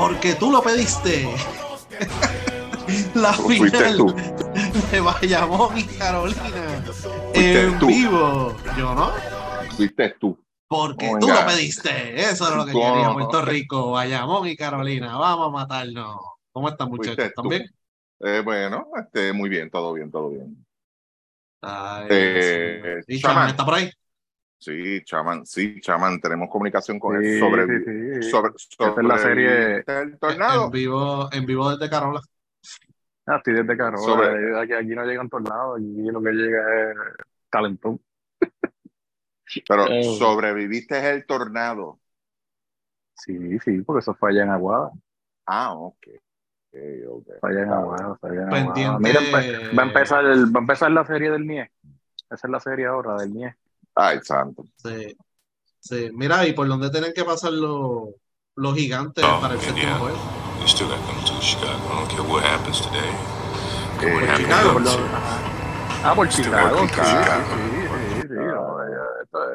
Porque tú lo pediste. La final tú. de Bayamón y Carolina. En tú. vivo. Yo no. Fuiste tú. Porque Oh, tú lo pediste. Eso es lo que quería Puerto Rico, Bayamón y Carolina. Vamos a matarnos. ¿Cómo están, muchachos? ¿Están bien? Eh, bueno, este, muy bien, todo bien, todo bien. Ay, Eh, sí. ¿Y. Chaman está por ahí? Sí, Chaman, sí, Chaman, tenemos comunicación con Sí, él sobre, sí, sí. sobre, Esta es la serie- el tornado. En vivo, en vivo desde Carola. Ah, estoy desde Carola. Sobre- Aquí, aquí no llegan tornados, aquí lo que llega es talentón. Pero Eh. sobreviviste el tornado. Sí, sí, porque eso fue allá en Aguada. Ah, ok. Ok, ok. Fue allá en Aguada, fue allá en Pendiente. Aguada. Mira, va a empezar el- va a empezar la serie del NIE. Esa es la serie ahora del NIE. Ay, santo. Sí. Sí. Mira, ¿y por dónde tienen que pasar los, los gigantes Oh, para el séptimo juego? You still got come to Chicago. I don't care what happens today. Eh, Chicago, por. Ah, por Chicago,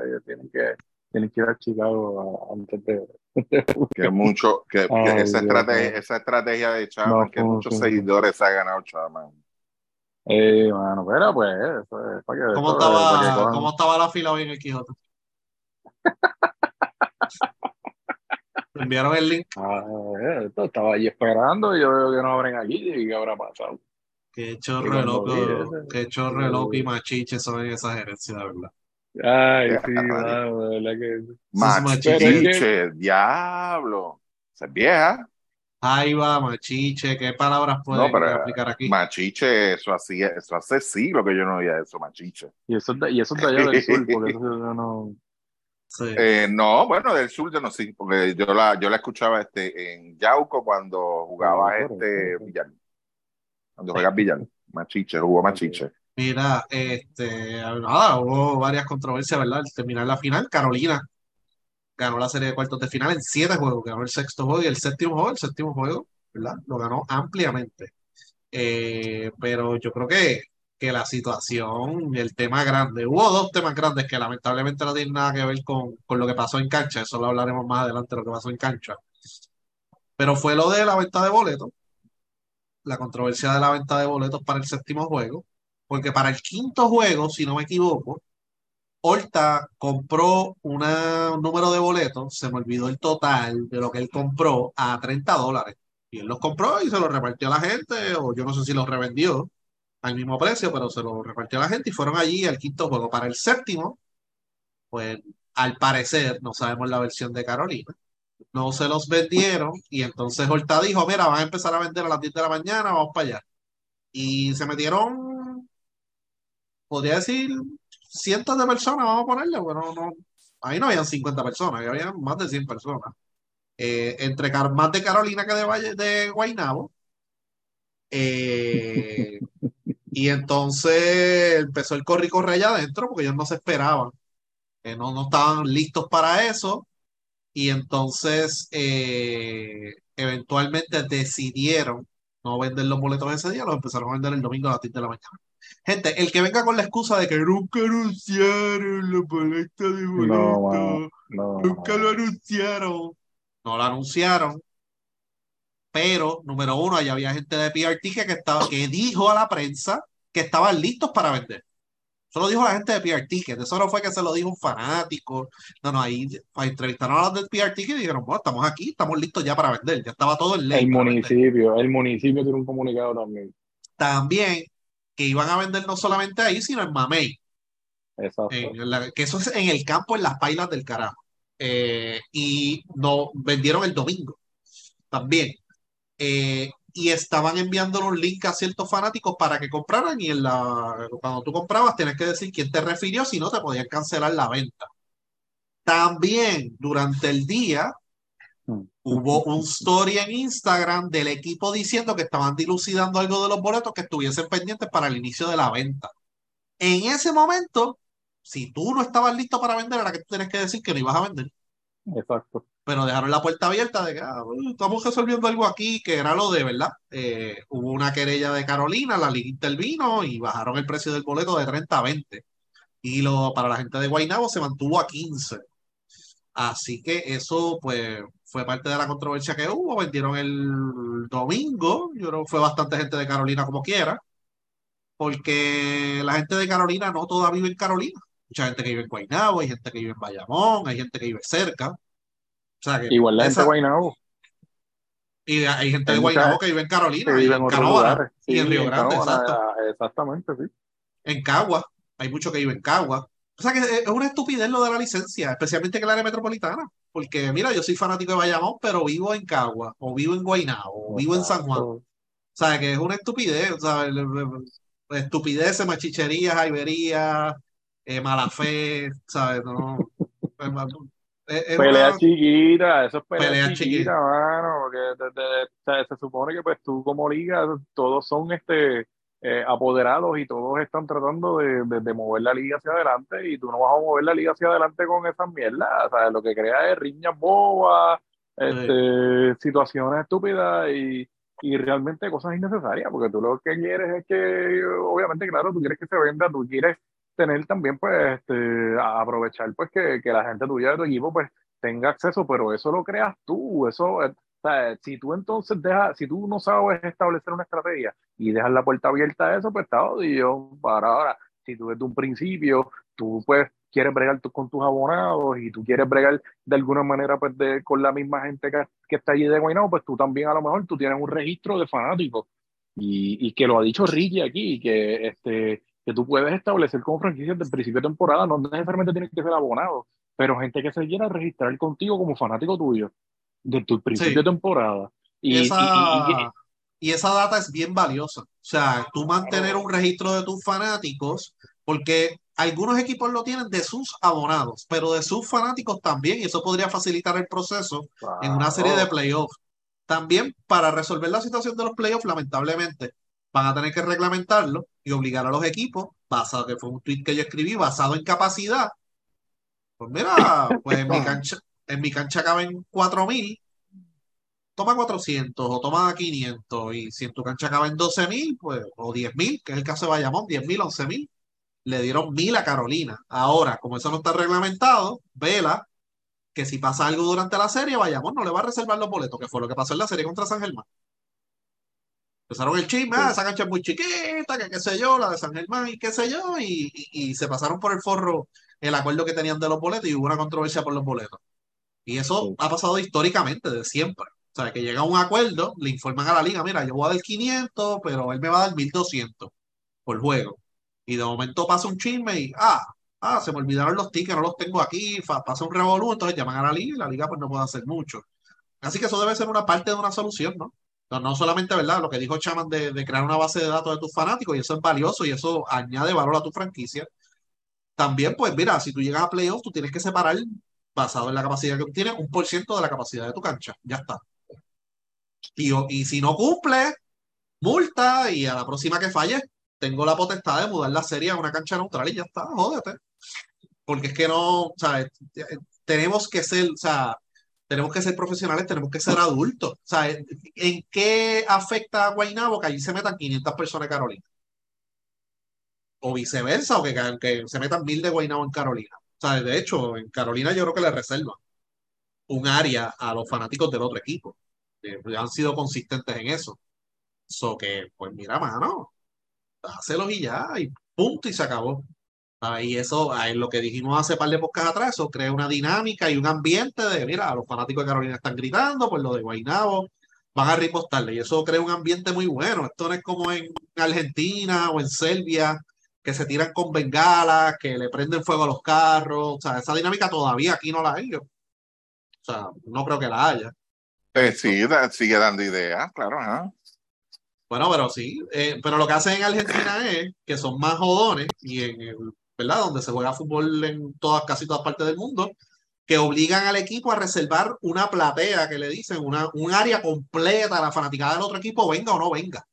ellos tienen que tienen que ir a Chicago antes de Que mucho, que, que Ay, esa, Dios estrategia, esa estrategia de Chaman, No que muchos seguidores ha ganado Chaman. Eh, mano, pero pues, eso es para que, ¿Cómo eso es para que estaba, ¿Cómo estaba la fila hoy en el Quijote? ¿Te enviaron el link? Ah, eh, esto estaba ahí esperando y yo veo que no abren aquí y qué habrá pasado. Qué chorro loco, qué chorro loco y machiche son en esa gerencia, de verdad. Ay, sí, de verdad que Machiche, diablo. Esa es vieja. Va, machiche, ¿qué palabras pueden No, pero aplicar aquí? Machiche, eso hacía, eso hace siglos que yo no oía eso, machiche. Y eso, y eso es de allá del sur, porque eso yo no. Sí. Eh, no, bueno, del sur yo no sé, porque yo la, yo la escuchaba este, en Yauco cuando jugaba Ah, este. Villar. Cuando juega Villar, Machiche, jugó Machiche. Mira, este, nada, hubo varias controversias, ¿verdad? Al terminar la final, Carolina ganó la serie de cuartos de final en siete juegos, ganó el sexto juego y el séptimo juego, el séptimo juego, ¿verdad? Lo ganó ampliamente. Eh, pero yo creo que, que la situación, el tema grande, hubo dos temas grandes que lamentablemente no tienen nada que ver con, con lo que pasó en cancha, eso lo hablaremos más adelante, lo que pasó en cancha. Pero fue lo de la venta de boletos, la controversia de la venta de boletos para el séptimo juego, porque para el quinto juego, si no me equivoco, Horta compró un número de boletos, se me olvidó el total de lo que él compró a 30 dólares. Y él los compró y se los repartió a la gente, o yo no sé si los revendió al mismo precio, pero se los repartió a la gente y fueron allí al quinto juego. Para el séptimo, pues al parecer, no sabemos la versión de Carolina, no se los vendieron y entonces Horta dijo, mira, van a empezar a vender a las 10 de la mañana, vamos para allá. Y se metieron, podría decir, cientos de personas, vamos a ponerle, bueno, no, ahí no habían 50 personas, ahí habían más de 100 personas. Eh, entre más de Carolina que de, Valle, de Guaynabo. Eh, y entonces empezó el corre y corre allá adentro porque ellos no se esperaban. Eh, no, no estaban listos para eso. Y entonces eh, eventualmente decidieron no vender los boletos ese día, los empezaron a vender el domingo a las 10 de la mañana. Gente, el que venga con la excusa de que nunca anunciaron los boletos de No, boletos, mano, no. nunca lo anunciaron, no lo anunciaron. Pero, número uno, allá había gente de PRT que, que, estaba, que dijo a la prensa que estaban listos para vender. Eso lo dijo la gente de PR Ticket. Eso no fue que se lo dijo un fanático. No, no, ahí entrevistaron a los de PR Ticket y dijeron, bueno, estamos aquí, estamos listos ya para vender. Ya estaba todo en ley. El municipio, el municipio tiene un comunicado también. vender. También que iban a vender no solamente ahí, sino en Mamey. Exacto. En la- que eso es en el campo, en las pailas del carajo. Eh, y no vendieron el domingo también. Eh, y estaban enviando un link a ciertos fanáticos para que compraran y en la, cuando tú comprabas tenías que decir quién te refirió, si no te podían cancelar la venta. También durante el día. Hubo un story en Instagram del equipo diciendo que estaban dilucidando algo de los boletos que estuviesen pendientes para el inicio de la venta. En ese momento, si tú no estabas listo para vender, era que tú tenías que decir que no ibas a vender Exacto. pero dejaron la puerta abierta de que ah, estamos resolviendo algo aquí, que era lo de verdad. Eh, hubo una querella de Carolina, la liga intervino y bajaron el precio del boleto de 30 a 20. Y lo, para la gente de Guaynabo se mantuvo a 15. Así que eso, pues, fue parte de la controversia que hubo. Vendieron el domingo. Yo creo que fue bastante gente de Carolina como quiera. Porque la gente de Carolina no toda vive en Carolina. Mucha gente que vive en Guaynabo, hay gente que vive en Bayamón, hay gente que vive cerca. O sea que Igual la gente esa- de Guaynabo. y hay gente hay de Guaynabo que vive en Carolina, que vive en en y en Río Grande, exacto. Exactamente, sí. En Cagua, hay mucho que vive en Cagua. O sea que es es una estupidez lo de la licencia, especialmente en el área metropolitana. Porque mira, yo soy fanático de Bayamón, pero vivo en Cagua, o vivo en Guaynabo, o vivo en San Juan. O sea que es una estupidez, o sea, estupideces, machicherías, jaiberías, eh, mala fe, ¿sabes? No, es, es- Pelea una- chiquita, eso es pelea, Pelea chiquita, chiquita. mano, porque te- te- se supone que pues tú como liga, todos son este eh, apoderados y todos están tratando de, de- de mover la liga hacia adelante y tú no vas a mover la liga hacia adelante con esas mierdas, o sea, lo que crea es riñas bobas, este, situaciones estúpidas y, y realmente cosas innecesarias, porque tú lo que quieres es que, obviamente, claro, tú quieres que se venda, tú quieres tener también, pues, este, aprovechar, pues, que, que la gente tuya de tu equipo, pues, tenga acceso, pero eso lo creas tú, eso, eh, o sea, si tú entonces dejas, si tú no sabes establecer una estrategia y dejas la puerta abierta a eso, pues está jodido para ahora. Si tú desde un principio, tú pues quieres bregar tú con tus abonados y tú quieres bregar de alguna manera pues de, con la misma gente que, que está allí de Guaynabo, pues tú también a lo mejor tú tienes un registro de fanáticos y, y que lo ha dicho Ricky aquí, que este que tú puedes establecer como franquicia desde el principio de temporada, no necesariamente tienes que ser abonado, pero gente que se quiera registrar contigo como fanático tuyo desde tu principio Sí. de temporada. Y y- esa, y- y- esa data es bien valiosa. O sea, tú mantener un registro de tus fanáticos, porque algunos equipos lo tienen de sus abonados, pero de sus fanáticos también, y eso podría facilitar el proceso en una serie de playoffs. También para resolver la situación de los playoffs, lamentablemente, van a tener que reglamentarlo y obligar a los equipos, basado, que fue un tweet que yo escribí, basado en capacidad. Pues mira, pues en mi cancha, en mi cancha caben 4000, toma 400 o toma 500, y si en tu cancha caben 12000, pues, o 10000, que es el caso de Bayamón, 10000, 11000, le dieron 1000 a Carolina. Ahora, como eso no está reglamentado, vela que si pasa algo durante la serie, Bayamón no le va a reservar los boletos, que fue lo que pasó en la serie contra San Germán. Empezaron el chisme, ah, esa cancha es muy chiquita, que qué sé yo, la de San Germán y qué sé yo, y, y- y se pasaron por el forro el acuerdo que tenían de los boletos y hubo una controversia por los boletos. Y eso Sí. ha pasado históricamente, de siempre. O sea, que llega a un acuerdo, le informan a la liga, mira, yo voy a dar 500, pero él me va a dar 1200 por juego. Y de momento pasa un chisme y, ah, ah, se me olvidaron los tickets, no los tengo aquí, pasa un revolú, entonces llaman a la liga y la liga pues no puede hacer mucho. Así que eso debe ser una parte de una solución, ¿no? No, no solamente, ¿verdad? Lo que dijo Chaman de, de crear una base de datos de tus fanáticos y eso es valioso y eso añade valor a tu franquicia. También, pues mira, si tú llegas a playoffs, tú tienes que separar, basado en la capacidad que tienes, un por ciento de la capacidad de tu cancha. Ya está. Y, y si no cumple, multa y a la próxima que falle, tengo la potestad de mudar la serie a una cancha neutral y ya está, jódete. Porque es que no, sea, eh, eh, tenemos que ser, o sea, tenemos que ser profesionales, tenemos que ser adultos. O sea, ¿en en qué afecta a Guaynabo que allí se metan 500 personas en Carolina? O viceversa, o que, que se metan mil de Guaynabo en Carolina. O sea, de hecho, en Carolina yo creo que le reservan un área a los fanáticos del otro equipo. Eh, han sido consistentes en eso. So que, pues mira, mano, hácelos y ya, y punto, y se acabó. Ah, y eso, ah, es lo que dijimos hace par de podcasts atrás, eso crea una dinámica y un ambiente de, mira, los fanáticos de Carolina están gritando, pues lo de Guaynabo van a ripostarle, y eso crea un ambiente muy bueno. Esto no es como en Argentina o en Serbia, que se tiran con bengalas, que le prenden fuego a los carros, o sea, esa dinámica todavía aquí no la hay. yo. O sea, no creo que la haya. Sí, sigue dando ideas, claro. Bueno, pero sí, eh, pero lo que hacen en Argentina es que son más jodones y en el, ¿verdad? Donde se juega fútbol en todas, casi todas partes del mundo, que obligan al equipo a reservar una platea, que le dicen, una, un área completa a la fanaticada del otro equipo, venga o no venga.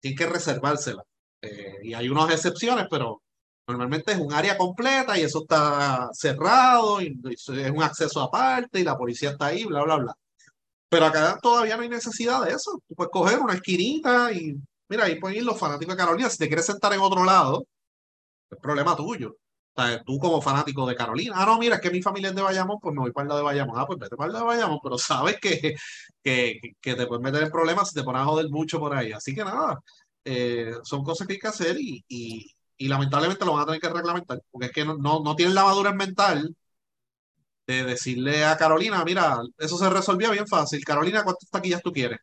Tienen que reservársela. Eh, y hay unas excepciones, pero normalmente es un área completa y eso está cerrado y es un acceso aparte y la policía está ahí, bla, bla, bla. Pero acá todavía no hay necesidad de eso. Tú puedes coger una esquinita y mira, ahí pueden ir los fanáticos de Carolina. Si te quieres sentar en otro lado, es problema tuyo. O sea, tú como fanático de Carolina, ah, no, mira, es que mi familia es de Bayamón, pues me voy para lado de Bayamón. Ah, pues vete para lado de Bayamón, pero sabes que, que, que te puedes meter en problemas si te pones a joder mucho por ahí. Así que nada, eh, son cosas que hay que hacer y, y, y lamentablemente lo van a tener que reglamentar, porque es que no, no, no tienen la madurez mental de decirle a Carolina, mira, eso se resolvía bien fácil. Carolina, ¿cuántas taquillas tú quieres?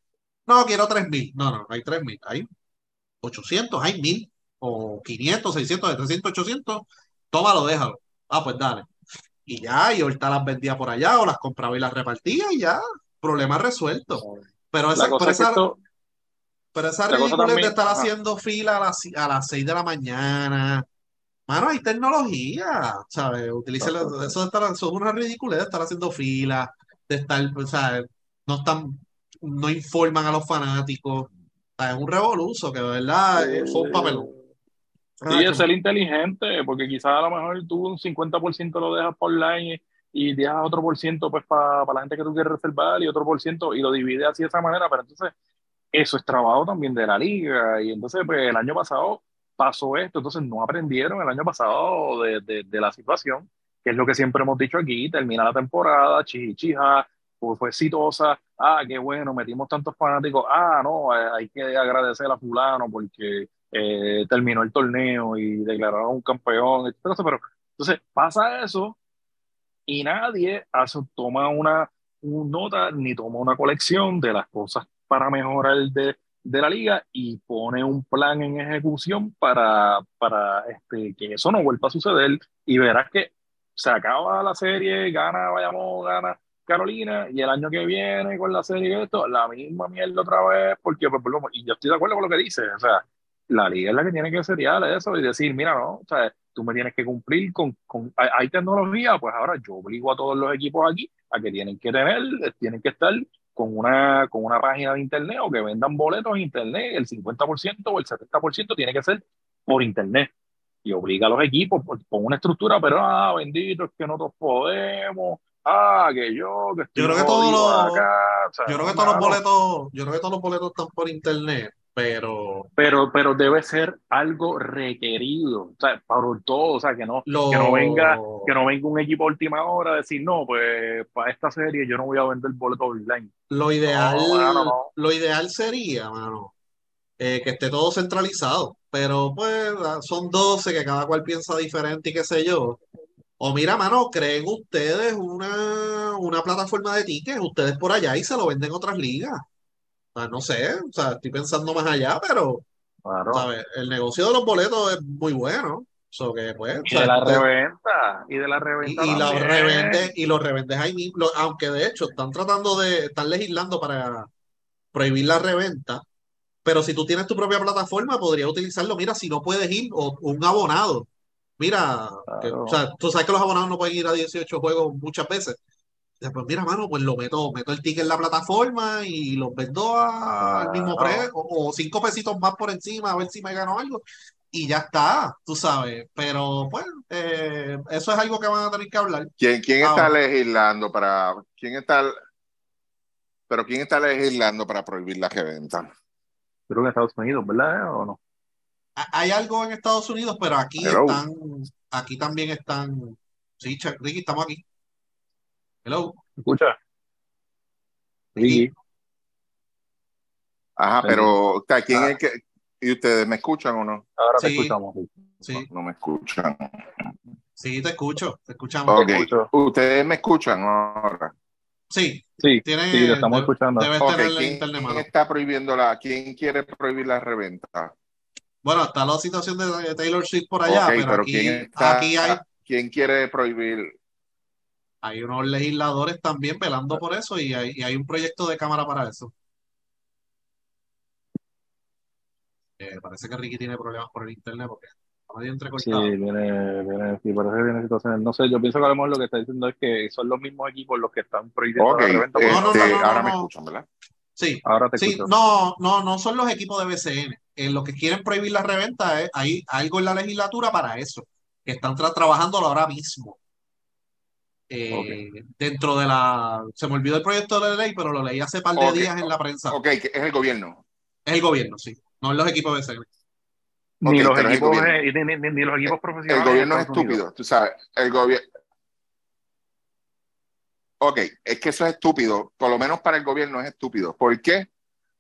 No, quiero 3.000. No, no, no hay 3.000. Hay 800, hay 1.000 o 500, 600, 300, 800. Tómalo, déjalo. Ah, pues dale. Y ya, y ahorita las vendía por allá o las compraba y las repartía y ya, problema resuelto. Pero esa, cosa pero es que esa, esto, pero esa la cosa ridiculez de estar ajá. haciendo fila a las, a las 6 de la mañana. Mano, hay tecnología, ¿sabes? Utilice la- eso, de estar, eso es una ridiculez de estar haciendo fila, de estar, o sea, no están, no informan a los fanáticos. Sea, es un revoluzo que de verdad eh, fue un papelón. Sí, es ser inteligente, porque quizás a lo mejor tú un 50% lo dejas por online y dejas otro por ciento pues para la gente que tú quieres reservar y otro por ciento y lo divides así de esa manera, pero entonces eso es trabajo también de la liga y entonces pues el año pasado pasó esto, entonces no aprendieron el año pasado de, de, de la situación, que es lo que siempre hemos dicho aquí, termina la temporada, chichija, pues fue exitosa, ah, qué bueno, metimos tantos fanáticos, ah, no, eh, hay que agradecer a fulano porque eh, terminó el torneo y declararon un campeón, etcétera, pero entonces pasa eso y nadie hace, toma una, un nota ni toma una colección de las cosas para mejorar de, de la liga y pone un plan en ejecución para, para este, que eso no vuelva a suceder y verás que se acaba la serie, gana Bayamón, gana Carolina y el año que viene con la serie esto, la misma mierda otra vez, porque pues, y yo estoy de acuerdo con lo que dice, o sea, la liga es la que tiene que seriar eso y decir, mira, no, o sea, tú me tienes que cumplir con, con hay, hay tecnología, pues ahora yo obligo a todos los equipos aquí a que tienen que tener, eh, tienen que estar con una, con una página de internet o que vendan boletos en internet, el 50% o el 70% tiene que ser por internet. Y obliga a los equipos por- con una estructura, pero ah, bendito, es que nosotros podemos, ah, que yo, que estoy Yo creo que todos jodido los- acá, o sea, Yo creo que no, todos los mano. boletos, yo creo que todos los boletos están por internet, pero pero, pero debe ser algo requerido, o sea, para todo, o sea, que no, lo, que no venga, que no venga un equipo a última hora a decir, no, pues para esta serie yo no voy a vender boletos online. lo ideal, No, mano, no. lo ideal sería, mano, eh, que esté todo centralizado, pero pues ah, son 12 que cada cual piensa diferente y qué sé yo. O mira, mano, creen ustedes una, una plataforma de tickets, ustedes por allá y se lo venden otras ligas. Sea, no sé, o sea, estoy pensando más allá, pero, Claro. ¿sabes? El negocio de los boletos es muy bueno. So que, pues, Y de la usted- reventa, y de la reventa y los revendes, y los revendes ahí mismo, aunque de hecho están tratando de, están legislando para prohibir la reventa, pero si tú tienes tu propia plataforma, podrías utilizarlo, mira, si no puedes ir, o un abonado. Mira, que, o sea, tú sabes que los abonados no pueden ir a 18 juegos muchas veces. Ya, Pues mira, mano, pues lo meto, meto el ticket en la plataforma y los vendo a- al mismo precio, o, o cinco pesitos más por encima, a ver si me gano algo. Y ya está, tú sabes. Pero pues, eh, eso es algo que van a tener que hablar. ¿Quién, quién está legislando para, quién está, pero quién está legislando para prohibir la reventa? Creo que en Estados Unidos, ¿verdad? ¿O no? Ha- Hay algo en Estados Unidos, pero aquí Hello. están, aquí también están. Sí, Chuck, Ricky, estamos aquí. Hello. ¿Escucha? Ricky. Sí. Ajá, pero ¿quién Ah. es que, y ustedes me escuchan o no? Ahora te Sí. escuchamos. sí. No me escuchan. sí, te escucho, te escuchamos. Ok, escucho. ustedes me escuchan ahora. Sí, Sí, tiene, sí, lo estamos escuchando. debes Ok, tener la ¿quién, internet, quién mano. está prohibiendo la, quién quiere prohibir la reventa? Bueno, está la situación de Taylor Swift por allá, pero, pero aquí, ¿quién está, aquí hay, quién quiere prohibir? Hay unos legisladores también velando por eso y hay, y hay un proyecto de cámara para eso. Eh, parece que Ricky tiene problemas por el internet porque está medio Sí, entrecortado. viene, viene, sí, parece que viene situaciones. No sé, yo pienso que a lo mejor lo que está diciendo es que son los mismos equipos los que están prohibiendo Ok, la reventa. este, No, no, no, no, ahora no, me no. escuchan, ¿verdad? Sí, Ahora te sí, escucho. no, no, no son los equipos de BCN. Eh, los que quieren prohibir la reventa, eh, hay algo en la legislatura para eso, que están tra- trabajándolo ahora mismo. Eh, Dentro de la, se me olvidó el proyecto de ley, pero lo leí hace par de días en la prensa. Ok, es el gobierno. Es el gobierno, sí, no es los equipos de. Ni, los el equipos, gobierno. eh, ni, ni- ni los equipos El profesionales. gobierno en es Unidos. estúpido, tú sabes. El gobierno. Ok, es que eso es estúpido. Por lo menos para el gobierno es estúpido. ¿Por qué?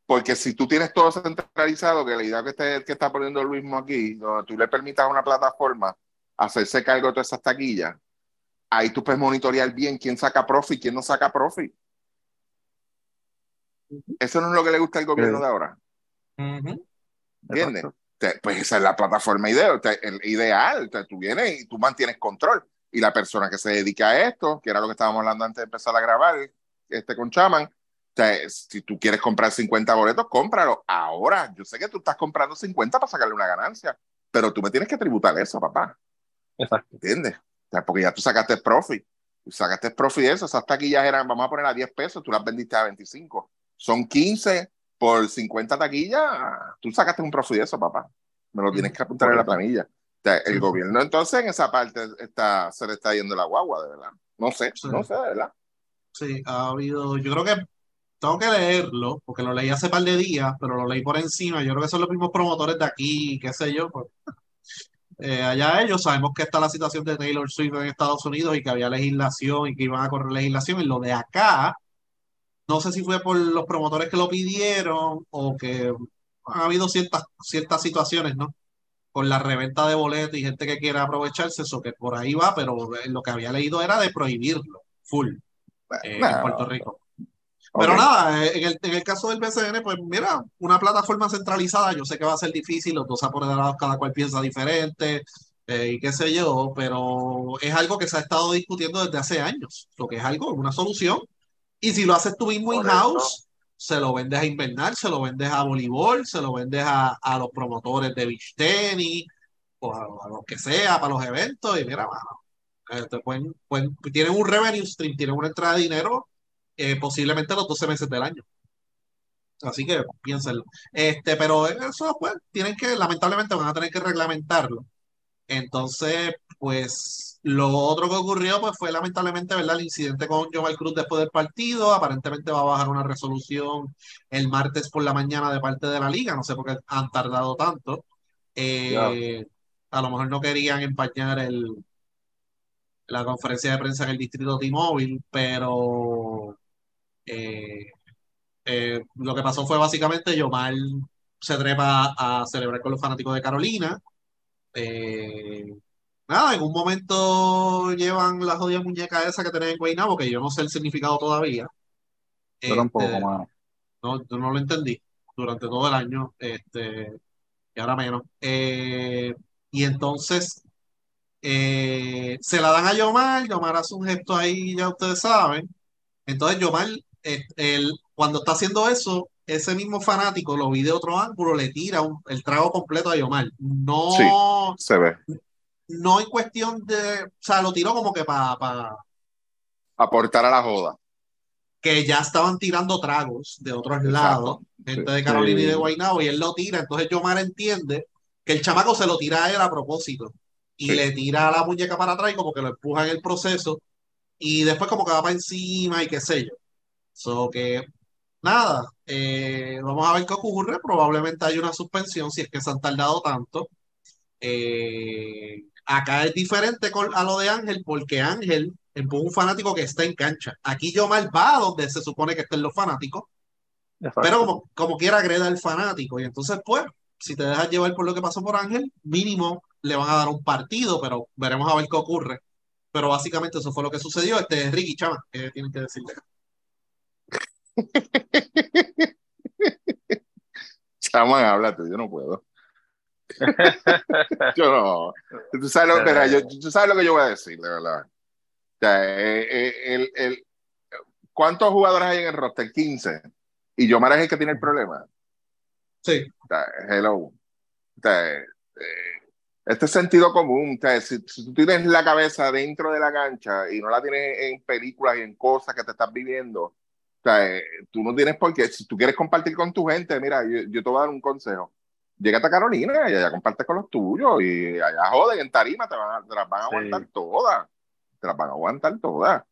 Porque si tú tienes todo centralizado, que la idea que, que está poniendo Luis aquí, donde tú le permitas a una plataforma hacerse cargo de todas esas taquillas, ahí tú puedes monitorear bien quién saca profit y quién no saca profit. Eso no es lo que le gusta al gobierno de ahora. Ujú. ¿Entiendes? Exacto. Te- pues esa es la plataforma ideal. te- el ideal. te- tú vienes y tú mantienes control. Y la persona que se dedica a esto, que era lo que estábamos hablando antes de empezar a grabar, este con Chaman, te- si tú quieres comprar 50 boletos, cómpralo. Ahora, yo sé que tú estás comprando 50 para sacarle una ganancia, pero tú me tienes que tributar eso, papá. Exacto. ¿Entiendes? Sea, porque ya tú sacaste profit. Tú sacaste profit de eso. Esas taquillas eran, vamos a poner a 10 pesos, tú las vendiste a 25. Son 15 por 50 taquillas. Tú sacaste un profit de eso, papá. Me lo tienes que apuntar en la planilla. O sea, el gobierno entonces en esa parte está, se le está yendo la guagua, de verdad. No sé, Sí. no sé, de verdad. Sí, ha habido, yo creo que tengo que leerlo, porque lo leí hace par de días, pero lo leí por encima. Yo creo que son los mismos promotores de aquí, qué sé yo. Pues, eh, allá ellos sabemos que está la situación de Taylor Swift en Estados Unidos y que había legislación y que iban a correr legislación. Y lo de acá, no sé si fue por los promotores que lo pidieron o que ha habido ciertas, ciertas situaciones, ¿no? Con la reventa de boletos y gente que quiere aprovecharse, eso que por ahí va, pero lo que había leído era de prohibirlo, full, eh, en Puerto Rico. Pero nada, eh, en el, en el caso del BCN, pues mira, una plataforma centralizada, yo sé que va a ser difícil, los dos apoderados cada cual piensa diferente eh, y qué sé yo, pero es algo que se ha estado discutiendo desde hace años, lo que es algo, una solución. Y si lo haces tú mismo in-house, se lo vendes a Invernal, se lo vendes a voleibol, se lo vendes a, a los promotores de beach tenis, o a, a lo que sea, para los eventos, y mira, mano, eh, te pueden, pueden- tienen un revenue stream, tienen una entrada de dinero eh, posiblemente los 12 meses del año. Así que piénsenlo. Este, pero eso, pues, tienen que, lamentablemente, van a tener que reglamentarlo. Entonces, pues, lo otro que ocurrió, pues, fue lamentablemente, ¿verdad? El incidente con Jomal Cruz después del partido. Aparentemente va a bajar una resolución el martes por la mañana de parte de la liga. No sé por qué han tardado tanto. Eh, a lo mejor no querían empañar el, la conferencia de prensa en el distrito T-Mobile, pero eh, eh, lo que pasó fue básicamente Yomar se trepa a celebrar con los fanáticos de Carolina. Eh, nada, en un momento llevan la jodida muñeca esa que tienen en Guaynabo, que yo no sé el significado todavía. Yo tampoco, Este, mano. no, yo no lo entendí durante todo el año, este, y ahora menos. Eh, y entonces eh, se la dan a Yomar, Yomar hace un gesto ahí, ya ustedes saben. Entonces Yomar, eh, él, cuando está haciendo eso, ese mismo fanático lo vi de otro ángulo, le tira un- el trago completo a Yomar. No, Se ve. no en cuestión de, o sea, lo tiró como que para Aportar a la joda. que ya estaban tirando tragos de otros Exacto. lados, gente de Carolina y de. Guaynabo, y él lo tira. Entonces Yomar entiende que el chamaco se lo tira a él a propósito y le tira la muñeca para atrás y como que lo empuja en el proceso y después como que va para encima y qué sé yo. So que nada, eh, vamos a ver qué ocurre. Probablemente hay una suspensión si es que se han tardado tanto. Eh, acá es diferente con, a lo de Ángel porque Ángel empuja un fanático que está en cancha. Aquí Yomar va a donde se supone que estén los fanáticos, Exacto. pero como, como quiera agreda al fanático. Y entonces, pues, si te dejas llevar por lo que pasó por Ángel, mínimo le van a dar un partido, pero veremos a ver qué ocurre. Pero básicamente eso fue lo que sucedió. Este es Ricky Chama, que tienen que decirle. Chaman, habla tú, yo no puedo. yo no. Tú sabes, lo, mira, yo- tú sabes lo que yo voy a decir, de verdad. O sea, eh, eh, el, el- ¿Cuántos jugadores hay en el roster? 15. Y Yomar es el que tiene el problema. Sí, O sea, hello. O sea, eh, este es sentido común. O sea, si, si tú tienes la cabeza dentro de la cancha y no la tienes en películas y en cosas que te estás viviendo, o sea, eh, tú no tienes por qué. Si tú quieres compartir con tu gente, mira, yo, yo te voy a dar un consejo. Llégate a Carolina y allá compartes con los tuyos y allá joden en tarima, te, van a- te las van a Sí. aguantar todas. Te las van a aguantar todas.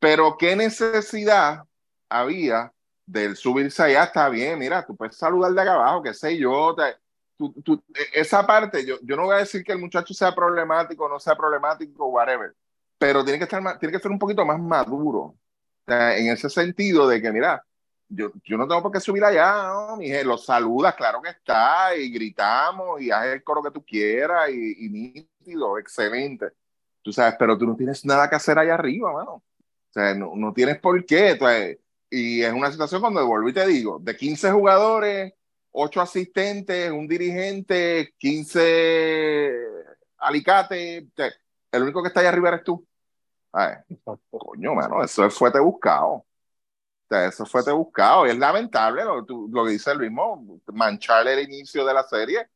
Pero qué necesidad había del subirse allá, está bien, mira, tú puedes saludar de acá abajo, qué sé yo, te- tú, tú, e, esa parte, yo, yo no voy a decir que el muchacho sea problemático, no sea problemático, whatever, pero tiene que, estar, tiene que ser un poquito más maduro. Sea, en ese sentido de que, mira, yo, yo no tengo por qué subir allá, ¿no? Mije, lo saludas, claro que está, y gritamos, y haces el coro que tú quieras, y, y nítido, excelente. Tú sabes, pero tú no tienes nada que hacer allá arriba, mano. O sea, no, no tienes por qué. Entonces, y es una situación cuando vuelvo y te digo, de 15 jugadores, 8 asistentes, un dirigente, 15 alicates, el único que está allá arriba eres tú. Ay, coño, mano, eso fue te buscado. Eso fue te buscado. Y es lamentable lo, lo que dice el mismo, manchar el inicio de la serie.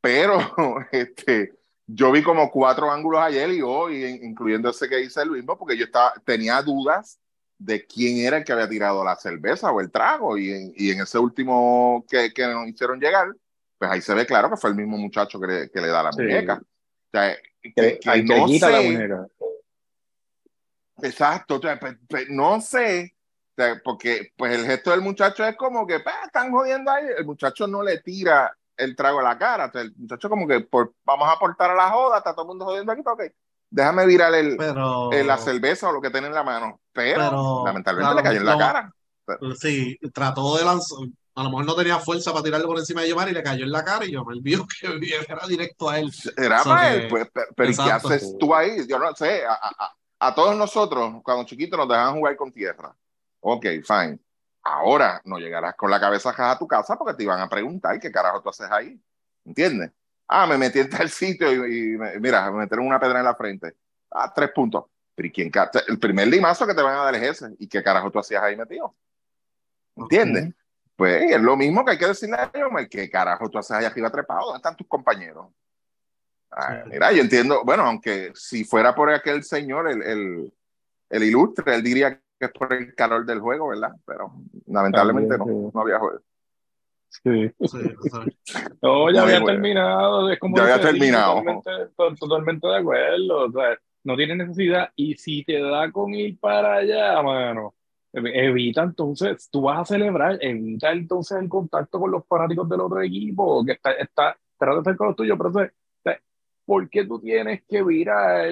Pero este, yo vi como cuatro ángulos ayer y hoy, incluyendo ese que dice el mismo, porque yo estaba, tenía dudas de quién era el que había tirado la cerveza o el trago. Y en, y en ese último que, que, nos hicieron llegar, pues ahí se ve claro que fue el mismo muchacho que le, que le da la muñeca. O sea, que, que no sé, la muñeca. Exacto, pues, pues, no sé, porque pues el gesto del muchacho es como que están jodiendo ahí, el muchacho no le tira el trago a la cara, el muchacho como que por, vamos a aportar a la joda, está todo el mundo jodiendo aquí, ok, déjame virar el, el, la cerveza o lo que tiene en la mano, pero, lamentablemente le cayó en la cara. Sí, trató de lanzar, a lo mejor no tenía fuerza para tirarlo por encima de Yomar y le cayó en la cara y Yomar vio que era directo a él. Era para él, pues, pero, ¿y qué haces tú ahí? Yo no sé, a, a, a todos nosotros, cuando chiquitos, nos dejaban jugar con tierra. Ok, fine. Ahora no llegarás con la cabeza a tu casa porque te iban a preguntar qué carajo tú haces ahí. ¿Entiendes? Ah, me metí en tal sitio y, mira, me metieron una pedra en la frente. Ah, tres puntos. Pero ¿y quién, el primer limazo que te van a dar es ese. ¿Y qué carajo tú hacías ahí metido? ¿Entiendes? Pues es lo mismo que hay que decirle a ellos, ¿qué carajo tú haces ahí arriba trepado? ¿Dónde están tus compañeros? Ah, mira, yo entiendo, bueno, aunque si fuera por aquel señor, el, el, el ilustre, él diría que es por el calor del juego, ¿verdad? Pero lamentablemente no, no había juego. Sí. no, ya había terminado. Es como ya había terminado. Totalmente, totalmente, de acuerdo. O sea, no tiene necesidad. Y si te da con ir para allá, mano, evita entonces, tú vas a celebrar, evita entonces el contacto con los fanáticos del otro equipo, que está, está trata de estar con los tuyos, pero o ¿por qué tú tienes que virar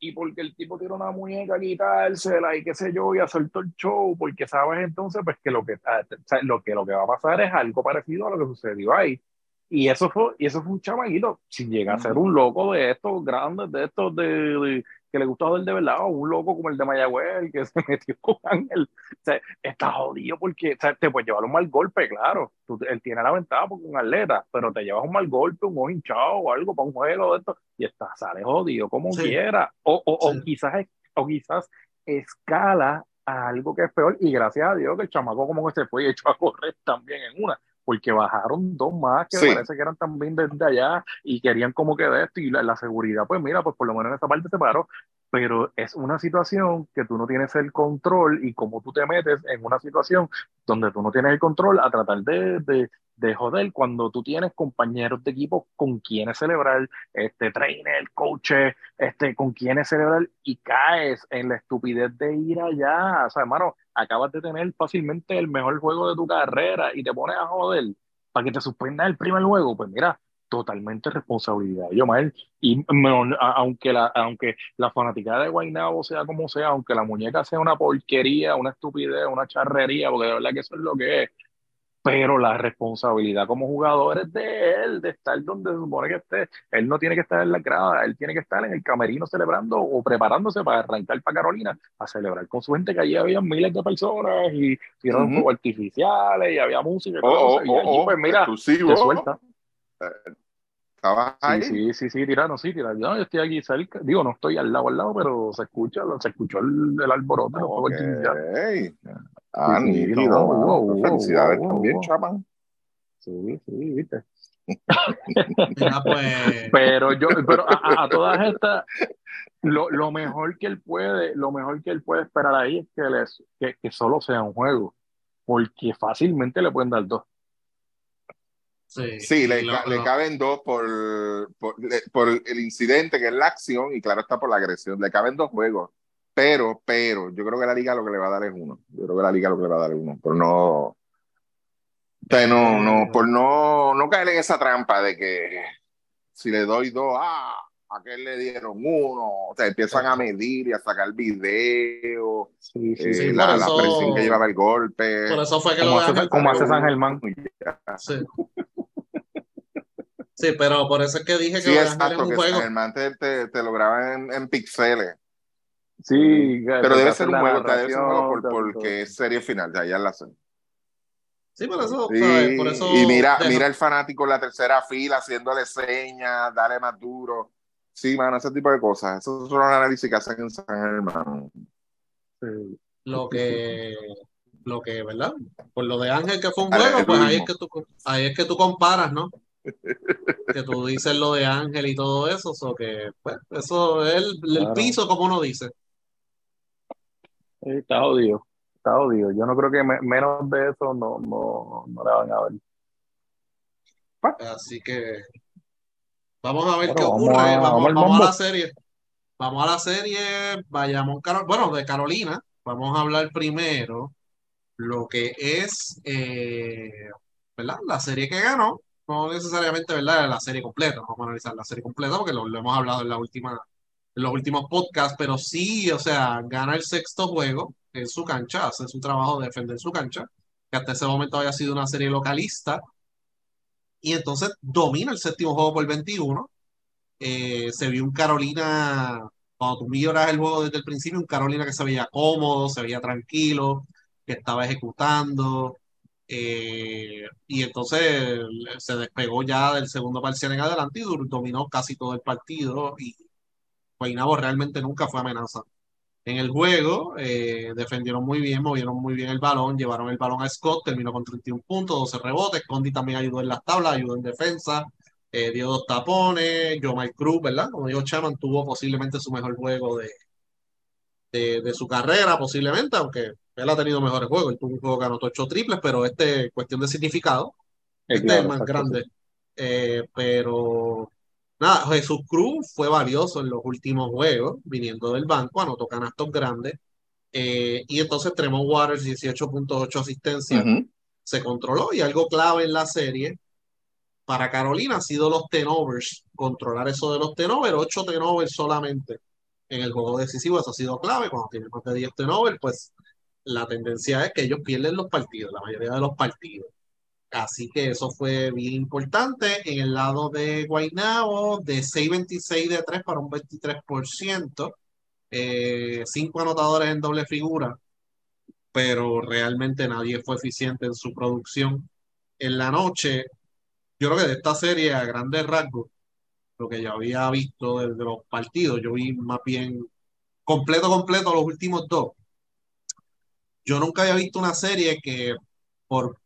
y porque el tipo tiene una muñeca, quitársela y qué sé yo, y hacer el show, porque sabes entonces pues que lo que, ah, lo que lo que va a pasar es algo parecido a lo que sucedió ahí. Y eso fue, y eso fue un chamaguito, si llega a ser un loco de estos grandes, de estos de, que le gusta ver de verdad, o un loco como el de Mayagüez, que se metió con Ángel, o sea, está jodido porque o sea, te puede llevar un mal golpe, claro, Tú, él tiene la ventaja porque es un atleta, pero te llevas un mal golpe, un ojo hinchado o algo para un juego de esto, y está, sale jodido como quiera, o, o, o, quizás, o quizás escala a algo que es peor, y gracias a Dios que el chamaco como que se fue y echó a correr también en una, porque bajaron dos más que parece que eran también desde allá y querían como que de esto y la, seguridad, pues mira, pues por lo menos en esa parte se paró, pero es una situación que tú no tienes el control y como tú te metes en una situación donde tú no tienes el control a tratar de, de, de joder cuando tú tienes compañeros de equipo con quienes celebrar, este trainer, coach, este, con quienes celebrar y caes en la estupidez de ir allá, o sea, hermano, acabas de tener fácilmente el mejor juego de tu carrera y te pones a joder para que te suspenda el primer juego, pues mira, totalmente responsabilidad. Yo mal y aunque la aunque la fanaticada de Guaynabo sea como sea aunque la muñeca sea una porquería una estupidez una charrería porque de verdad que eso es lo que es pero la responsabilidad como jugador es de él, de estar donde se supone que esté. Él no tiene que estar en la grada, él tiene que estar en el camerino celebrando o preparándose para arrancar para Carolina a celebrar con su gente, que allí había miles de personas y tiraron uh fuegos artificiales y había música y, oh, oh, y allí, oh, pues mira, se suelta. Sí, sí, sí, tiraron, sí, tiraron. Yo, estoy aquí cerca, digo, no estoy al lado, al lado, pero se escucha, se escuchó el, el alboroto, artificiales. Ah, sí, sí, no, wow, felicidades wow, también, chaman. Sí, sí, viste. pues... Pero yo, pero a, a todas estas, lo, lo, mejor que él puede, lo mejor que él puede esperar ahí es que, les, que, que solo sea un juego, porque fácilmente le pueden dar dos. Sí, sí le, lo, le, caben dos por, por, por, el incidente, que es la acción, y claro está por la agresión. Le caben dos juegos. Pero, pero, yo creo que la liga lo que le va a dar es uno. Yo creo que la liga lo que le va a dar es uno. Pero no. No, no, por no, no caer en esa trampa de que si le doy dos, ah, a aquel le dieron uno, o sea, empiezan a medir y a sacar video, Sí, sí, eh, Sí, la, por la eso- presión que llevaba el golpe. Por eso fue que Como lo hace, como hace San Germán. Sí. Sí, pero por eso es que dije que lo exacto, un que juego. San Germán te, te, te lo graba en, en pixeles. Sí, Pero debe ser un juego, debe ser un juego por- porque es serie final, ya, ya la sé. Sí, por eso, Y, ¿sabes? Por eso y mira, mira el fanático en la tercera fila haciéndole señas, dale más duro. Sí, mano, ese tipo de cosas. Esos son los análisis que hacen en San Germán. sí. lo que, lo que, ¿verdad? Por lo de Ángel que fue un juego, pues ahí es que tú, ahí es que tú comparas, ¿no? Que tú dices lo de Ángel y todo eso, o que, pues, eso es el, el Claro. piso, como uno dice. Está jodido. Está jodido. Yo no creo que me- menos de eso no, no, no la van a ver. Así que vamos a ver Bueno, qué vamos ocurre. a- Vamos, a la serie. Vamos a la serie. Vayamos, bueno, de Carolina. Vamos a hablar primero lo que es, eh, ¿verdad? La serie que ganó. No necesariamente, ¿verdad? La serie completa. Vamos a analizar la serie completa porque lo, lo hemos hablado en la última, en los últimos podcasts, pero sí, o sea, gana el sexto juego en su cancha, hace su trabajo de defender su cancha, que hasta ese momento había sido una serie localista y entonces domina el séptimo juego por 21. Eh, se vio un Carolina, cuando tú miras el juego desde el principio, un Carolina que se veía cómodo, se veía tranquilo, que estaba ejecutando. eh, y entonces se despegó ya del segundo parcial en adelante y dominó casi todo el partido. Y Guaynabo realmente nunca fue amenaza. En el juego eh, defendieron muy bien, movieron muy bien el balón, llevaron el balón a Scott, terminó con 31 puntos, 12 rebotes. Condi también ayudó en las tablas, ayudó en defensa, eh, dio dos tapones. Jomai Cruz, ¿verdad? Como dijo Chaman, tuvo posiblemente su mejor juego de, de, de su carrera, posiblemente, aunque él ha tenido mejores juegos. Él tuvo un juego que anotó 8 triples, pero este, cuestión de significado, Eh, este es claro, el más grande. Eh, pero nada, Jesús Cruz fue valioso en los últimos juegos, viniendo del banco, anotó canastos grandes. Eh, y entonces Tremont Waters, 18.8 asistencias, Ujú. se controló. Y algo clave en la serie para Carolina ha sido los tenovers, controlar eso de los tenovers, 8 tenovers solamente en el juego decisivo, eso ha sido clave. Cuando tienen más de 10 tenovers, pues la tendencia es que ellos pierden los partidos, la mayoría de los partidos. Así que eso fue bien importante. En el lado de Guaynabo, de 6.26 de 3 para un 23%. Eh, cinco anotadores en doble figura, pero realmente nadie fue eficiente en su producción. En la noche, yo creo que de esta serie, a grandes rasgos, lo que yo había visto desde los partidos, yo vi más bien completo, completo los últimos dos. Yo nunca había visto una serie que por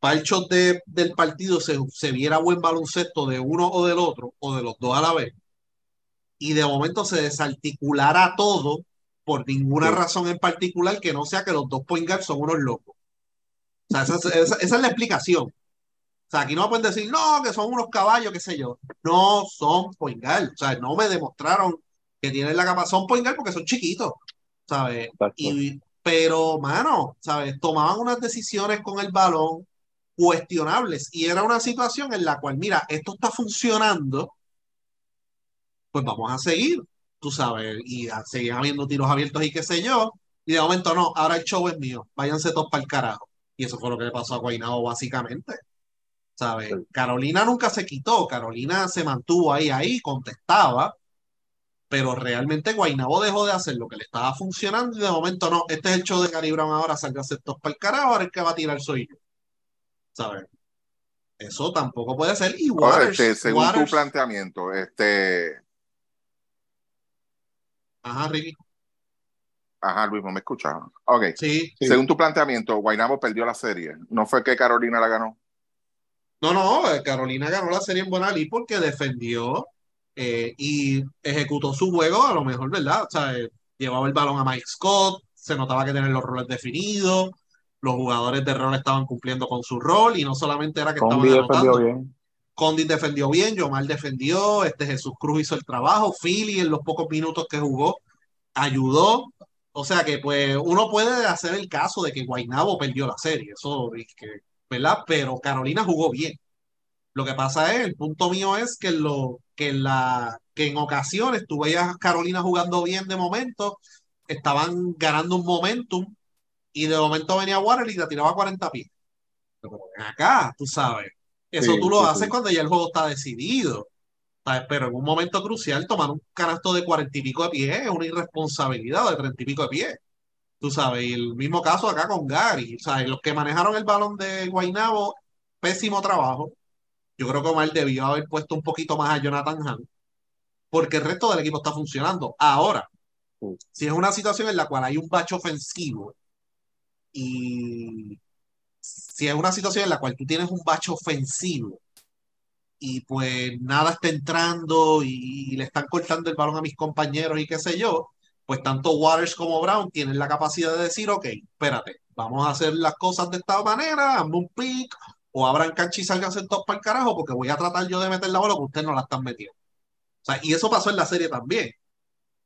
parchos de, del partido se, se viera buen baloncesto de uno o del otro, o de los dos a la vez, y de momento se desarticulara todo por ninguna razón en particular que no sea que los dos point guards son unos locos. O sea, esa, esa- esa es la explicación. O sea, aquí no pueden decir, no, que son unos caballos, qué sé yo. No son point. O sea, no me demostraron que tienen la capacidad. Son point porque son chiquitos, ¿sabes? Y, pero, mano, ¿sabes? Tomaban unas decisiones con el balón cuestionables y era una situación en la cual, mira, esto está funcionando, pues vamos a seguir, tú sabes, y seguir habiendo tiros abiertos y qué sé yo, y de momento no, ahora el show es mío, váyanse todos para el carajo. Y eso fue lo que le pasó a Guaynabo básicamente. ¿Sabes? Sí. Carolina nunca se quitó, Carolina se mantuvo ahí, ahí, contestaba, pero realmente Guaynabo dejó de hacer lo que le estaba funcionando y de momento no, este es el show de Brown ahora, salga todos para el carajo, ahora el que va a tirar soy yo. ¿Sabes? Eso tampoco puede ser. Y Ahora, Waters, este, según Waters- tu planteamiento, este, Ajá, Ricky. ajá, Luis, no me escuchas. Ok. Sí. Sí. Según tu planteamiento, Guaynabo perdió la serie. ¿No fue que Carolina la ganó? No, no, eh, Carolina ganó la serie en buena lid porque defendió eh, y ejecutó su juego a lo mejor, ¿verdad? O sea, eh, llevaba el balón a Mike Scott, se notaba que tenía los roles definidos, los jugadores de rol estaban cumpliendo con su rol y no solamente era que Condi estaban defendió anotando. bien. Condit defendió bien, Yomar defendió, este Jesús Cruz hizo el trabajo, Philly en los pocos minutos que jugó ayudó. O sea que pues uno puede hacer el caso de que Guaynabo perdió la serie, eso es que ¿verdad? Pero Carolina jugó bien. Lo que pasa es, el punto mío es que, lo, que, la, que en ocasiones tú veías a Carolina jugando bien de momento, estaban ganando un momentum y de momento venía Warner y la tiraba a 40 pies. Pero acá, tú sabes, eso Sí, tú lo sí, haces sí. cuando ya el juego está decidido. ¿sabes? Pero en un momento crucial, tomar un canasto de 40 y pico de pies es una irresponsabilidad de 30 y pico de pies. Tú sabes, y el mismo caso acá con Gary. O sea, los que manejaron el balón de Guaynabo, pésimo trabajo. Yo creo que Omar debió haber puesto un poquito más a Jonathan Hunt, porque el resto del equipo está funcionando. Ahora, si es una situación en la cual hay un bacho ofensivo y si es una situación en la cual tú tienes un bacho ofensivo y pues nada está entrando y, y le están cortando el balón a mis compañeros y qué sé yo, pues tanto Waters como Brown tienen la capacidad de decir, ok, espérate, vamos a hacer las cosas de esta manera, hazme un pick o abran cancha y salgan sentados para el carajo porque voy a tratar yo de meter la bola que ustedes no la están metiendo. O sea, y eso pasó en la serie también.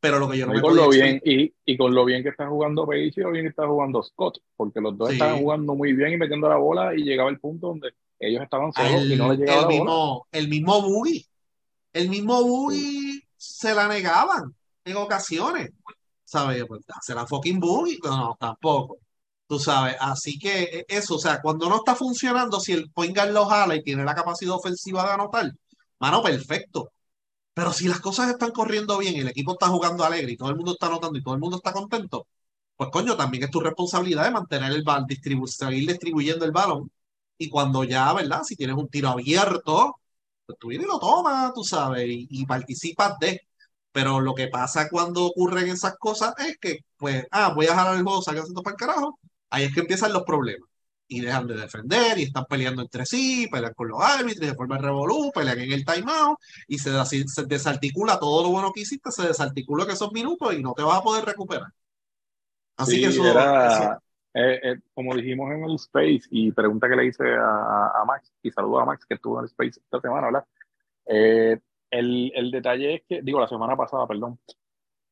Pero lo que yo no Y me con lo bien, y, y con lo bien que está jugando Page y lo bien que está jugando Scott, porque los dos Sí. estaban jugando muy bien y metiendo la bola y llegaba el punto donde ellos estaban solos el, y no les llegaba el la bola. mismo, el mismo Boogie, el mismo Boogie se la negaban en ocasiones, ¿sabes? Pues la fucking Boogie, no, no, tampoco, tú sabes, así que eh, eso, o sea, cuando no está funcionando, si el point guard lo jala y tiene la capacidad ofensiva de anotar, mano, perfecto, pero si las cosas están corriendo bien y el equipo está jugando alegre y todo el mundo está anotando y todo el mundo está contento, pues coño, también es tu responsabilidad de mantener el balón, distribu seguir distribuyendo el balón y cuando ya, ¿verdad? Si tienes un tiro abierto, pues tú vienes y lo tomas, tú sabes, y, participas de. Pero lo que pasa cuando ocurren esas cosas es que, pues, ah, voy a jalar el juego, salgan para el carajo. Ahí es que empiezan los problemas. Y dejan de defender, y están peleando entre sí, pelean con los árbitros, se forma revolú, pelean en el timeout, y se, se desarticula todo lo bueno que hiciste, se desarticula en esos minutos y no te vas a poder recuperar. Así Sí, que eso, era, eso- eh, eh, como dijimos en el Space, y pregunta que le hice a, a Max, y saludo a Max que estuvo en el Space esta semana, ¿verdad? Eh, el, el detalle es que, digo, la semana pasada, perdón,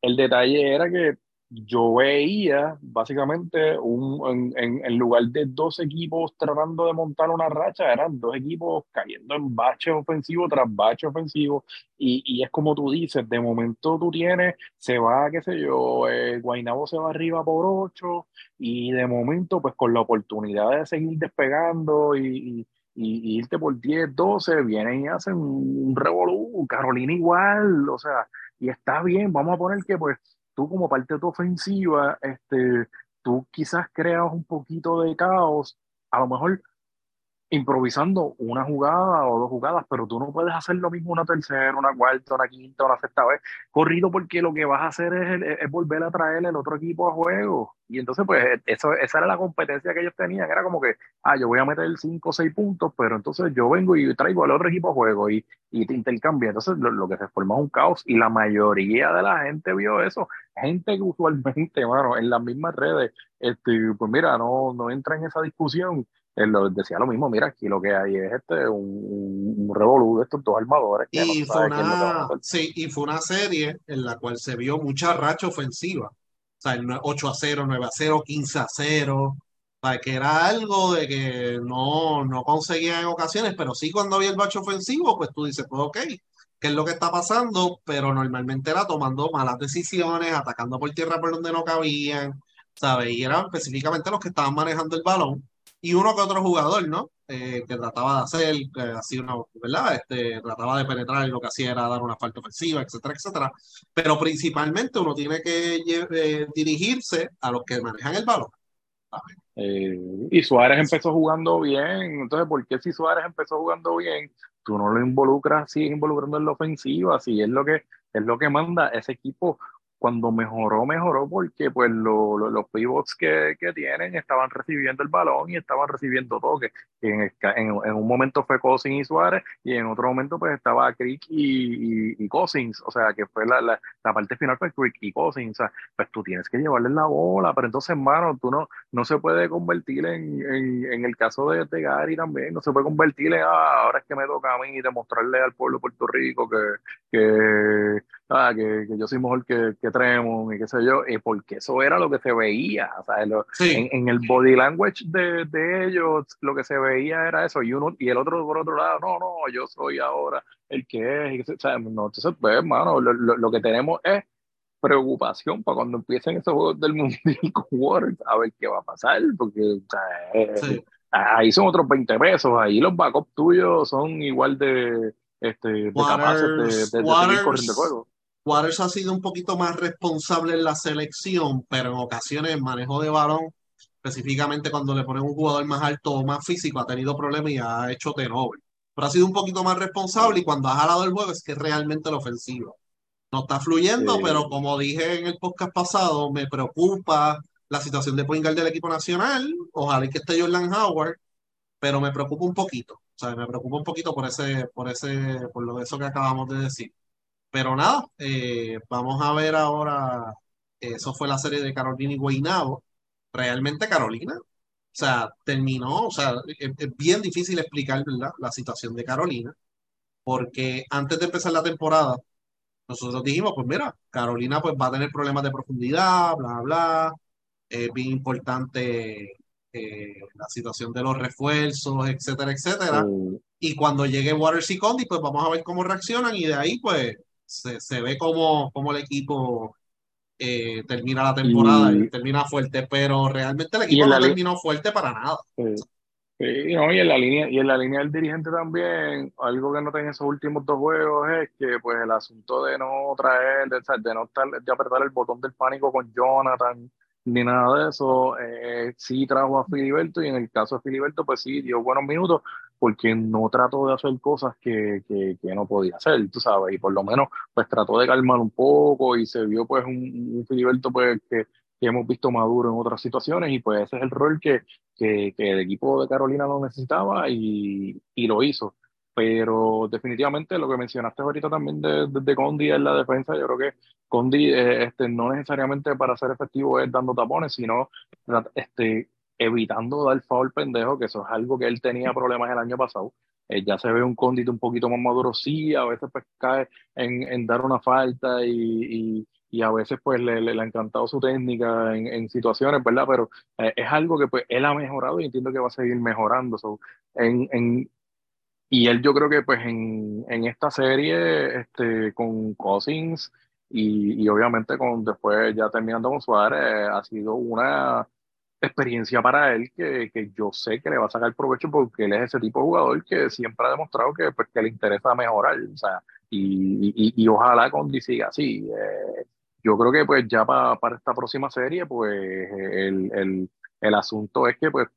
el detalle era que yo veía básicamente un, en, en, lugar de dos equipos tratando de montar una racha, eran dos equipos cayendo en bache ofensivo tras bache ofensivo. Y, y es como tú dices, de momento tú tienes, se va, qué sé yo, eh, Guaynabo se va arriba por ocho, y de momento, pues con la oportunidad de seguir despegando y y, y, irte por 10, 12, vienen y hacen un revolú, Carolina igual, o sea, y está bien, vamos a poner que pues tú como parte de tu ofensiva, este, tú quizás creas un poquito de caos, a lo mejor improvisando una jugada o dos jugadas, pero tú no puedes hacer lo mismo una tercera, una cuarta, una quinta, una sexta vez corrido porque lo que vas a hacer es, es volver a traer el otro equipo a juego. Y entonces, pues, eso, esa era la competencia que ellos tenían. Era como que, ah, yo voy a meter cinco o seis puntos, pero entonces yo vengo y traigo al otro equipo a juego y, y te intercambia. Entonces, lo, lo, que se forma es un caos y la mayoría de la gente vio eso. Gente que usualmente, bueno, en las mismas redes, este, pues mira, no, no entra en esa discusión él decía lo mismo, mira, aquí lo que hay es este un, un revolú de estos dos armadores. Que y, no fue una, sí, y fue una serie en la cual se vio mucha racha ofensiva. O sea, 8 a 0, 9 a 0, 15 a 0. O sea, que era algo de que no, no conseguía en ocasiones, pero sí cuando había el bacho ofensivo, pues tú dices, pues ok, ¿qué es lo que está pasando? Pero normalmente era tomando malas decisiones, atacando por tierra por donde no cabían, ¿sabes? Y eran específicamente los que estaban manejando el balón y uno que otro jugador, ¿no? Eh, que trataba de hacer, que hacía una, ¿verdad? Este, trataba de penetrar y lo que hacía era dar una falta ofensiva, etcétera, etcétera. Pero principalmente uno tiene que eh, dirigirse a los que manejan el balón. Eh, y Suárez empezó jugando bien, entonces, ¿por qué si Suárez empezó jugando bien, tú no lo involucras, sigues involucrando en la ofensiva? Así es lo que, es lo que manda ese equipo cuando mejoró, mejoró porque pues lo, lo, los pivots que, tienen estaban recibiendo el balón y estaban recibiendo toques. En, un momento fue Cousins y Suárez y en otro momento pues estaba Crick y, y, y Cousins, o sea que fue la, parte final fue Crick y Cousins, o sea, pues tú tienes que llevarle la bola, pero entonces hermano, tú no, no se puede convertir en, en, el caso de, de, Gary también, no se puede convertir en ah, ahora es que me toca a mí demostrarle al pueblo de Puerto Rico que, que ah, que, que, yo soy mejor que, que Tremont y qué sé yo, y porque eso era lo que se veía, o sea, lo, Sí. en, en, el body language de, de, ellos lo que se veía era eso, y uno y el otro por otro lado, no, no, yo soy ahora el que es, y que, o sea, no, entonces, pues, hermano, lo, lo, lo, que tenemos es preocupación para cuando empiecen esos juegos del Mundial con Warriors, a ver qué va a pasar, porque o sea, sí. ahí son otros 20 pesos, ahí los backups tuyos son igual de, este, de Waters, capaces de, de, de Waters, corriendo el juego. Waters ha sido un poquito más responsable en la selección, pero en ocasiones el manejo de balón, específicamente cuando le ponen un jugador más alto o más físico, ha tenido problemas y ha hecho turnover. Pero ha sido un poquito más responsable y cuando ha jalado el juego es que realmente la ofensiva no está fluyendo, sí. pero como dije en el podcast pasado, me preocupa la situación de point guard del equipo nacional. Ojalá que esté Jordan Howard, pero me preocupa un poquito. O sea, me preocupa un poquito por ese, por ese, por lo de eso que acabamos de decir. Pero nada, eh, vamos a ver ahora. Eso fue la serie de Carolina y Guaynabo. Realmente Carolina, o sea, terminó, o sea, es, es bien difícil explicar ¿verdad? la situación de Carolina, porque antes de empezar la temporada, nosotros dijimos, pues mira, Carolina pues va a tener problemas de profundidad, bla, bla, es bien importante eh, la situación de los refuerzos, etcétera, etcétera. Mm. Y cuando llegue Waters y Condi, pues vamos a ver cómo reaccionan y de ahí pues se, se ve cómo, cómo el equipo eh, termina la temporada y, y, termina fuerte, pero realmente el equipo no terminó fuerte para nada. No, y en la línea y en la línea del dirigente también algo que noté en esos últimos dos juegos es que pues el asunto de no traer de, de no estar, de apretar el botón del pánico con Jonathan ni nada de eso eh, sí trajo a Filiberto y en el caso de Filiberto pues sí dio buenos minutos porque no trató de hacer cosas que, que, que no podía hacer tú sabes y por lo menos pues trató de calmar un poco y se vio pues un, un Filiberto pues que que hemos visto maduro en otras situaciones y pues ese es el rol que, que, que el equipo de Carolina lo necesitaba y, y, lo hizo. Pero definitivamente lo que mencionaste ahorita también de, de, de Condi en la defensa, yo creo que Condi eh, este, no necesariamente para ser efectivo es dando tapones, sino este, evitando dar foul pendejo, que eso es algo que él tenía problemas el año pasado. Eh, ya se ve un Condit un poquito más maduro, sí, a veces pues cae en, en dar una falta y, y y a veces pues le, le, le, ha encantado su técnica en, en situaciones, ¿verdad? Pero eh, es algo que pues él ha mejorado y entiendo que va a seguir mejorando. So, en, en, y él yo creo que pues en, en esta serie este, con Cousins y, y, obviamente con después ya terminando con Suárez eh, ha sido una experiencia para él que, que, yo sé que le va a sacar provecho porque él es ese tipo de jugador que siempre ha demostrado que, pues, que le interesa mejorar. O sea, y, y, y ojalá Condi siga así. Eh, yo creo que pues ya para, para esta próxima serie, pues el, el, el asunto es que pues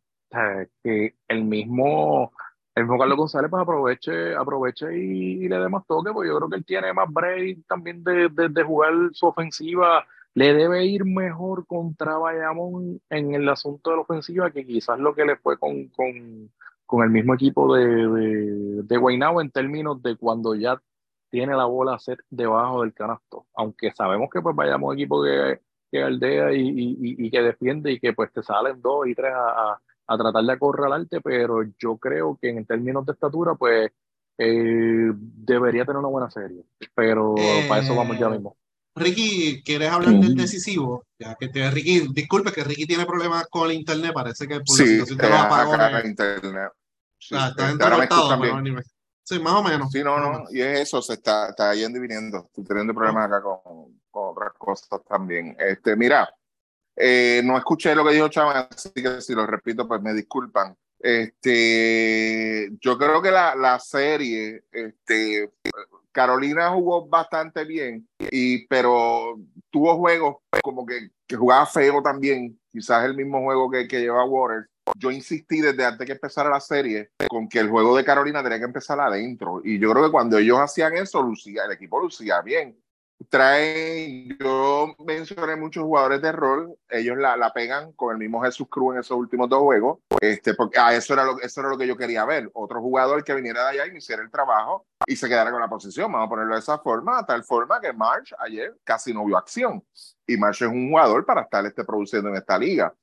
que el mismo, el mismo Carlos González pues aproveche, aproveche y, y, le dé más toque, pues yo creo que él tiene más break también de, de, de jugar su ofensiva. Le debe ir mejor contra Bayamón en el asunto de la ofensiva que quizás lo que le fue con, con, con el mismo equipo de, de, de Guaynabo en términos de cuando ya tiene la bola a ser debajo del canasto. Aunque sabemos que pues vayamos un equipo que, que aldea y, y, y, que defiende y que pues te salen dos y tres a, a, a tratar de acorralarte, pero yo creo que en términos de estatura pues eh, debería tener una buena serie. Pero eh, para eso vamos ya mismo. Ricky, ¿quieres hablar del decisivo? Ya que te, Ricky, disculpe que Ricky tiene problemas con el internet, parece que por sí, la situación de los apagones. internet. Sí, ah, está pero anime. Sí, más o menos. Sí, no, no, y es eso, se está, está yendo y viniendo. Estoy teniendo problemas acá con, con otras cosas también. Este, mira, eh, no escuché lo que dijo Chama, así que si lo repito, pues me disculpan. Este, yo creo que la, la serie, este, Carolina jugó bastante bien, y, pero tuvo juegos como que, que jugaba feo también, quizás el mismo juego que, que lleva Waters, yo insistí desde antes que empezara la serie con que el juego de Carolina tenía que empezar adentro. Y yo creo que cuando ellos hacían eso, lucía, el equipo lucía bien. Trae, yo mencioné muchos jugadores de rol, ellos la, la pegan con el mismo Jesús Cruz en esos últimos dos juegos, este, porque ah, eso, era lo, eso era lo que yo quería ver, otro jugador que viniera de allá y hiciera el trabajo y se quedara con la posición, vamos a ponerlo de esa forma, tal forma que March ayer casi no vio acción, y March es un jugador para estar este, produciendo en esta liga.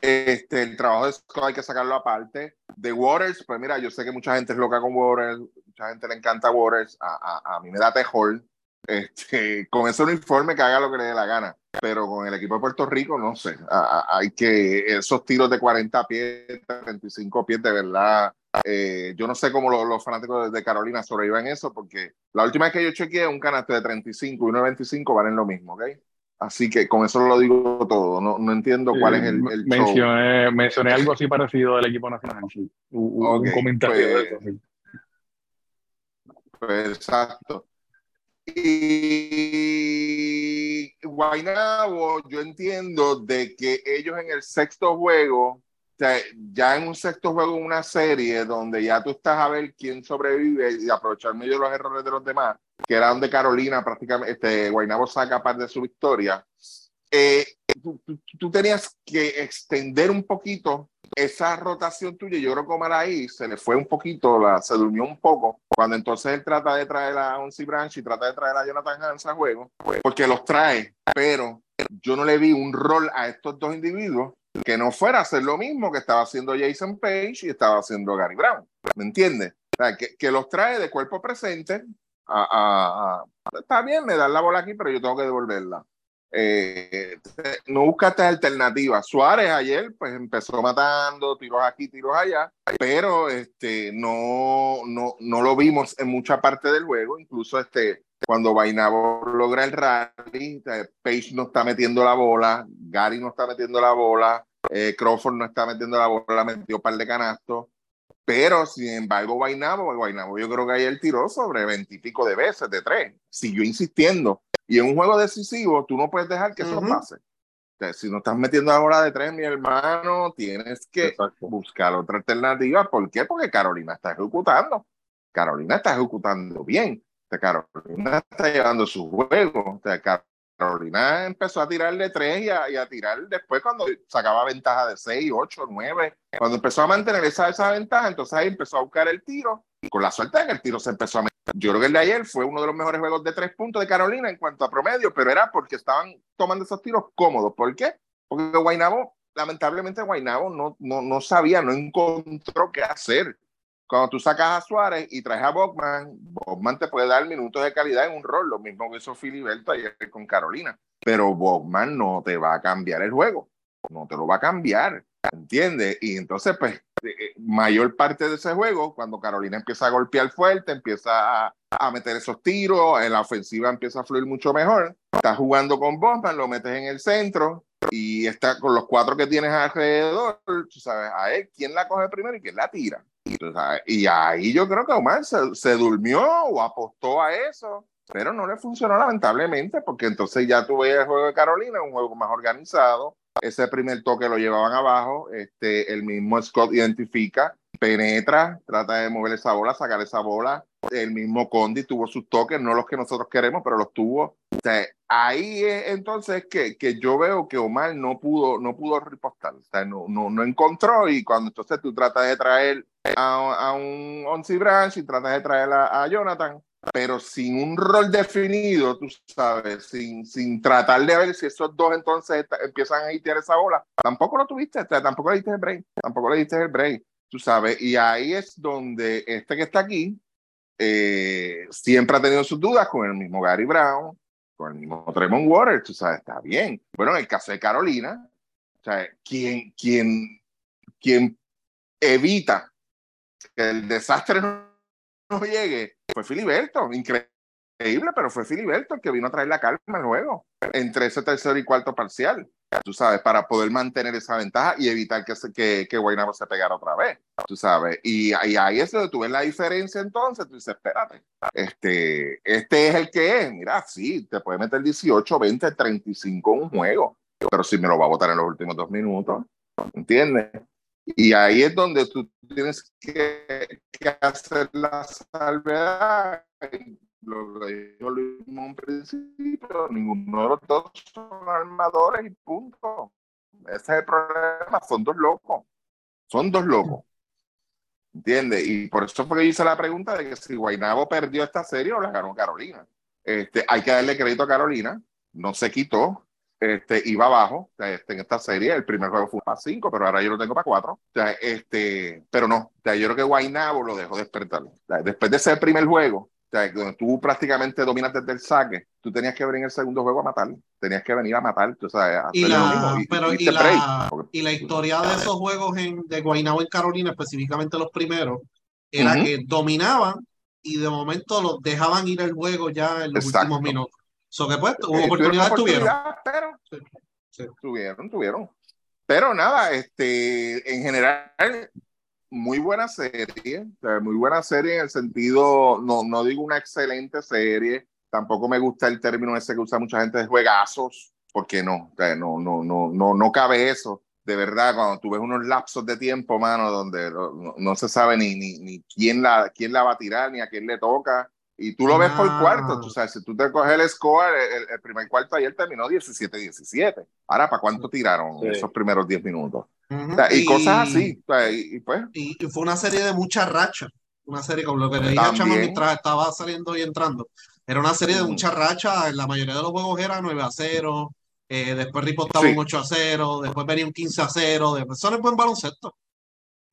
Este, el trabajo de Scott hay que sacarlo aparte. De Waters, pues mira, yo sé que mucha gente es loca con Waters, mucha gente le encanta Waters, a, a, a mí me da tejol, Este, con ese uniforme que haga lo que le dé la gana. Pero con el equipo de Puerto Rico, no sé. hay que esos tiros de 40 pies, 35 pies, de verdad. Eh, yo no sé cómo los, fanáticos de Carolina sobreviven eso, porque la última vez que yo chequeé, un canasto de 35 y uno de 25 valen lo mismo, ¿ok? Así que con eso lo digo todo. No, no entiendo cuál es el, el mencioné, mencioné algo así parecido del equipo nacional. Un, comentario pues, pues, exacto. Y Guaynabo, yo entiendo de que ellos en el sexto juego, ya en un sexto juego, una serie donde ya tú estás a ver quién sobrevive y aprovechar medio los errores de los demás, que eran de Carolina, prácticamente, este, Guaynabo saca parte de su victoria. Eh, tú, tenías que extender un poquito esa rotación tuya. Yo creo que Omar ahí se le fue un poquito, la, se durmió un poco, cuando entonces él trata de traer a Onsi Branch y trata de traer a Jonathan Hans a juego, porque los trae, pero yo no le vi un rol a estos dos individuos que no fuera a hacer lo mismo que estaba haciendo Jason Page y estaba haciendo Gary Brown. ¿Me entiendes? que, que, los trae de cuerpo presente. A, está bien, me dan la bola aquí, pero yo tengo que devolverla. Eh, no buscaste alternativas. Suárez ayer pues empezó matando tiros aquí, tiros allá, pero este, no, no, no lo vimos en mucha parte del juego. Incluso este, cuando Bainabo logra el rally, eh, Page no está metiendo la bola, Gary no está metiendo la bola, eh, Crawford no está metiendo la bola, metió un par de canastos. Pero, sin embargo, Guaynabo, Guaynabo yo creo que ayer tiró sobre veintipico de veces, de tres. Siguió insistiendo. Y en un juego decisivo, tú no puedes dejar que eso pase. si no estás metiendo ahora de tres, mi hermano, tienes que buscar otra alternativa. ¿Por qué? Porque Carolina está ejecutando. Carolina está ejecutando bien. Carolina está llevando su juego. Carolina empezó a tirar de tres y a, tirar después cuando sacaba ventaja de seis, ocho, nueve. Cuando empezó a mantener esa, esa ventaja, entonces ahí empezó a buscar el tiro. Con la suerte de que el tiro se empezó a meter. Yo creo que el de ayer fue uno de los mejores juegos de tres puntos de Carolina en cuanto a promedio, pero era porque estaban tomando esos tiros cómodos. ¿Por qué? Porque Guainabo, lamentablemente Guainabo no, no, no sabía, no encontró qué hacer cuando tú sacas a Suárez y traes a Bogman, Bogman te puede dar minutos de calidad en un rol, lo mismo que hizo Filiberto ayer con Carolina. Pero Bogman no te va a cambiar el juego, no te lo va a cambiar, ¿entiendes? Y entonces, pues, eh, eh, mayor parte de ese juego, cuando Carolina empieza a golpear fuerte, empieza a, meter esos tiros, en la ofensiva empieza a fluir mucho mejor, estás jugando con Bogman, lo metes en el centro, y está con los cuatro que tienes alrededor, tú sabes, a él, quién la coge primero y quién la tira. Y, ahí yo creo que Omar se, durmió o apostó a eso, pero no le funcionó lamentablemente, porque entonces ya tuve el juego de Carolina, un juego más organizado. Ese primer toque lo llevaban abajo, este, el mismo Scott identifica, penetra, trata de mover esa bola, sacar esa bola. El mismo Condi tuvo sus toques, no los que nosotros queremos, pero los tuvo. ahí es entonces que, que, yo veo que Omar no pudo, no pudo ripostar, no, no, no encontró y cuando entonces tú tratas de traer a, un Onsi Branch y tratas de traer a, Jonathan, pero sin un rol definido, tú sabes, sin, sin tratar de ver si esos dos entonces empiezan a tirar esa bola, tampoco lo tuviste, tampoco le diste el break, tampoco le diste el break, tú sabes, y ahí es donde este que está aquí eh, siempre ha tenido sus dudas con el mismo Gary Brown, con el mismo Tremont Waters, tú sabes, está bien. Bueno, en el caso de Carolina, o sea, quien evita que el desastre no, llegue, fue Filiberto, increíble, pero fue Filiberto el que vino a traer la calma al juego, entre ese tercer y cuarto parcial, tú sabes, para poder mantener esa ventaja y evitar que, se, que, que Guaynabo se pegara otra vez, tú sabes, y, ahí es donde tú ves la diferencia entonces, tú dices, espérate, este, este es el que es, mira, sí, te puede meter 18, 20, 35 en un juego, pero si me lo va a votar en los últimos dos minutos, ¿entiendes? Y ahí es donde tú tienes que, hacer la salvedad. Lo que yo en un principio, ninguno de los dos son armadores y punto. Ese es el problema, son dos locos. Son dos locos. ¿Entiendes? Y por eso fue que hice la pregunta de que si Guainabo perdió esta serie o la ganó Carolina. Este, hay que darle crédito a Carolina, no se quitó, este, iba abajo este, en esta serie. El primer juego fue para 5, pero ahora yo lo tengo para 4. este, pero no, yo creo que Guaynabo lo dejó despertar. Después de ese primer juego, sea, donde tú prácticamente dominas desde el saque, tú tenías que venir en el segundo juego a matar, tenías que venir a matar, tú sabes, a Y la, mismo, y- pero, y y diste la, break, porque- y la historia de esos juegos en, de Guaynabo en Carolina, específicamente los primeros, era Ujú. que dominaban y de momento los dejaban ir el juego ya en los Exacto. últimos minutos. So que pues, Eh, hubo oportunidades tuvieron. oportunidad, pero Sí, sí. tuvieron, tuvieron. Pero nada, este, en general, muy buena serie, o sea, muy buena serie en el sentido, no, no digo una excelente serie, tampoco me gusta el término ese que usa mucha gente de juegazos, porque no, o sea, no, no, no, no, no cabe eso. De verdad, cuando tú ves unos lapsos de tiempo, mano, donde no, no- no se sabe ni, ni, ni quién, la, quién la va a tirar, ni a quién le toca, y tú lo ves por Ah. cuarto, tú sabes, si tú te coges el score, el, el primer cuarto ayer terminó 17-17. Ahora, ¿para cuánto tiraron Sí. esos primeros 10 minutos? Ujú. O sea, y, Y- cosas así, o sea, y, y pues, Y, y fue una serie de mucha racha. Una serie, como lo que le dije a También. Chama mientras estaba saliendo y entrando. Era una serie de Ujú. mucha racha. En la mayoría de los juegos era 9 a 0. eh, después reportaba Sí. un 8 a 0. Después venía un 15 a 0. Después, eso no es buen baloncesto.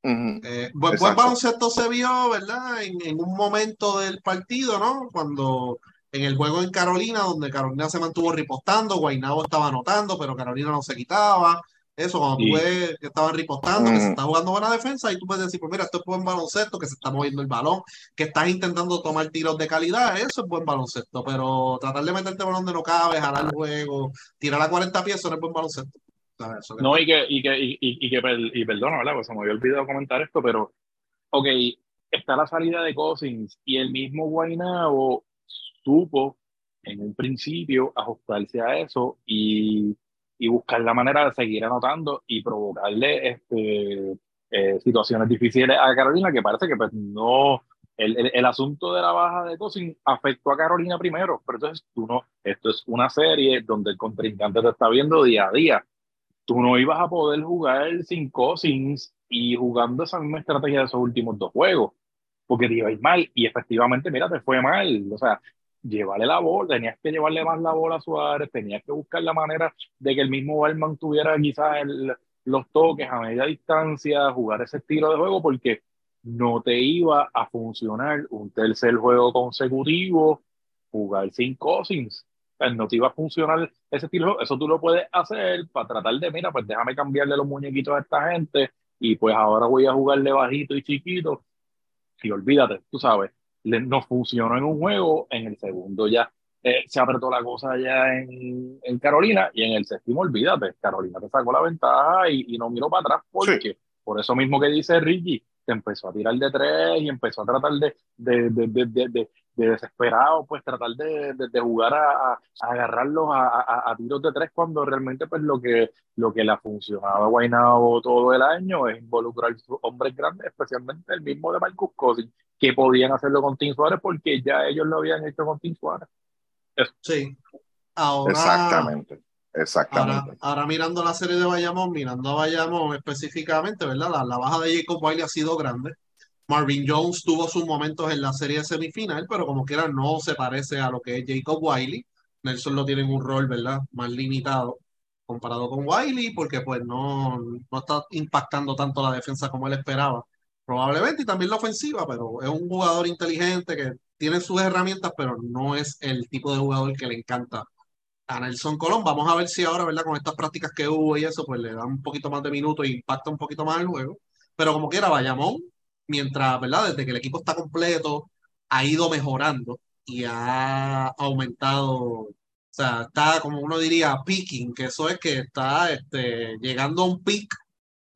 Eh, buen, baloncesto se vio, ¿verdad? En, en un momento del partido, ¿no? Cuando en el juego en Carolina, donde Carolina se mantuvo ripostando, Guaynabo estaba anotando, pero Carolina no se quitaba. Eso, cuando tú ves que estaban ripostando, que se está jugando buena defensa, y tú puedes decir, pues mira, esto es buen baloncesto, que se está moviendo el balón, que estás intentando tomar tiros de calidad, eso es buen baloncesto, pero tratar de meterte balón donde no cabe, jalar el juego, tirar a 40 pies, eso no es buen baloncesto. No, y que, y que, y, y- y que y perdona, ¿verdad? Pues se me había olvidado comentar esto, pero, ok, está la salida de Cousins y el mismo Guaynabo supo en un principio ajustarse a eso y, y buscar la manera de seguir anotando y provocarle este, eh, situaciones difíciles a Carolina, que parece que pues no, el, el, el asunto de la baja de Cousins afectó a Carolina primero, pero entonces tú no, esto es una serie donde el contrincante te está viendo día a día tú no ibas a poder jugar sin Cousins y jugando esa misma estrategia de esos últimos dos juegos, porque te iba a ir mal y efectivamente, mira, te fue mal. O sea, llevarle la bola, tenías que llevarle más la bola a Suárez, tenías que buscar la manera de que el mismo Balman tuviera quizás los toques a media distancia, jugar ese estilo de juego, porque no te iba a funcionar un tercer juego consecutivo, jugar sin Cousins pues, no te iba a funcionar ese estilo, eso tú lo puedes hacer para tratar de, mira, pues déjame cambiarle los muñequitos a esta gente y pues ahora voy a jugarle bajito y chiquito. Y olvídate, tú sabes, le- no funcionó en un juego, en el segundo ya eh, se apretó la cosa ya en, en Carolina y en el séptimo, olvídate, Carolina te sacó la ventaja y, y no miró para atrás porque por eso mismo que dice Ricky, te empezó a tirar de tres y empezó a tratar de, de, de, de, de, de- de desesperado, pues tratar de, de, de jugar a, a- a agarrarlos a, a, a tiros de tres cuando realmente pues lo que, lo que le ha funcionado a Guaynabo todo el año es involucrar hombres grandes, especialmente el mismo de Marcus Cousins, que podían hacerlo con Tim Suárez porque ya ellos lo habían hecho con Tim Suárez. Sí. Ahora, exactamente, Ahora, exactamente. ahora mirando la serie de Bayamón, mirando a Bayamón específicamente, ¿verdad? La, la baja de Jacob Wiley ha sido grande. Marvin Jones tuvo sus momentos en la serie semifinal, pero como quiera no se parece a lo que es Jacob Wiley. Nelson lo tiene en un rol, ¿verdad? Más limitado comparado con Wiley, porque pues no, no está impactando tanto la defensa como él esperaba. Probablemente, y también la ofensiva, pero es un jugador inteligente que tiene sus herramientas, pero no es el tipo de jugador que le encanta a Nelson Colón. Vamos a ver si ahora, ¿verdad? Con estas prácticas que hubo y eso, pues le da un poquito más de minutos e impacta un poquito más el juego. Pero como quiera, Bayamón, mientras, ¿verdad? Desde que el equipo está completo, ha ido mejorando y ha aumentado, o sea, está como uno diría, peaking, que eso es que está este, llegando a un peak,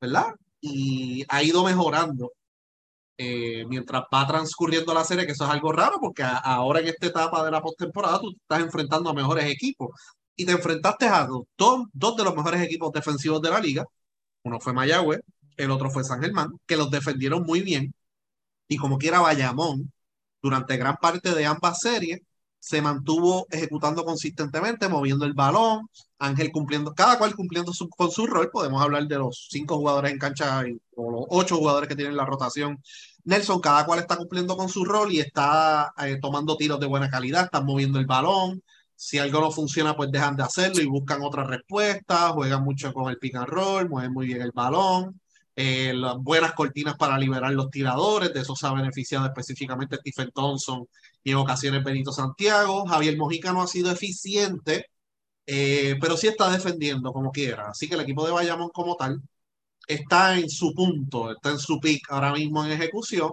¿verdad? Y ha ido mejorando eh, mientras va transcurriendo la serie, que eso es algo raro, porque a- ahora en esta etapa de la postemporada tú estás enfrentando a mejores equipos. Y te enfrentaste a dos, dos de los mejores equipos defensivos de la liga. Uno fue Mayagüez, el otro fue San Germán, que los defendieron muy bien. Y como quiera Bayamón, durante gran parte de ambas series, se mantuvo ejecutando consistentemente, moviendo el balón, Ángel cumpliendo, cada cual cumpliendo su- con su rol. Podemos hablar de los cinco jugadores en cancha o los ocho jugadores que tienen la rotación. Nelson, cada cual está cumpliendo con su rol y está eh, tomando tiros de buena calidad, están moviendo el balón. Si algo no funciona, pues dejan de hacerlo y buscan otras respuestas. Juegan mucho con el pick and roll, mueven muy bien el balón. Eh, las buenas cortinas para liberar los tiradores, de eso se ha beneficiado específicamente Stephen Thompson y en ocasiones Benito Santiago. Javier Mojica no ha sido eficiente, eh, pero sí está defendiendo como quiera. Así que el equipo de Bayamón como tal está en su punto, está en su pick ahora mismo en ejecución.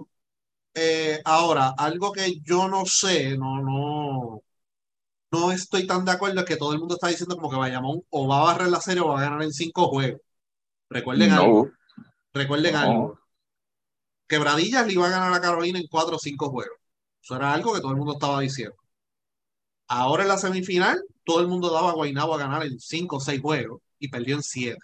Eh, ahora, algo que yo no sé, no, no, no estoy tan de acuerdo es que todo el mundo está diciendo como que Bayamón o va a barrer la serie o va a ganar en cinco juegos. Recuerden No. algo, recuerden No. algo. Quebradillas le iba a ganar a Carolina en cuatro o cinco juegos. Eso era algo que todo el mundo estaba diciendo. Ahora en la semifinal, todo el mundo daba a Guaynabo a ganar en cinco o seis juegos y perdió en siete.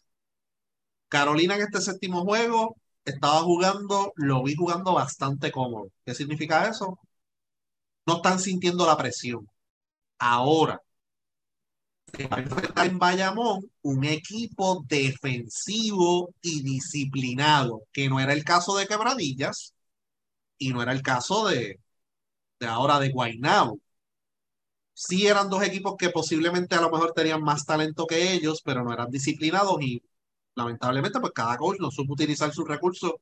Carolina en este séptimo juego estaba jugando, lo vi jugando bastante cómodo. ¿Qué significa eso? No están sintiendo la presión. Ahora, enfrentar en Bayamón un equipo defensivo y disciplinado, que no era el caso de Quebradillas y no era el caso de, de ahora de Guaynabo. Sí eran dos equipos que posiblemente a lo mejor tenían más talento que ellos, pero no eran disciplinados y lamentablemente pues cada coach no supo utilizar sus recursos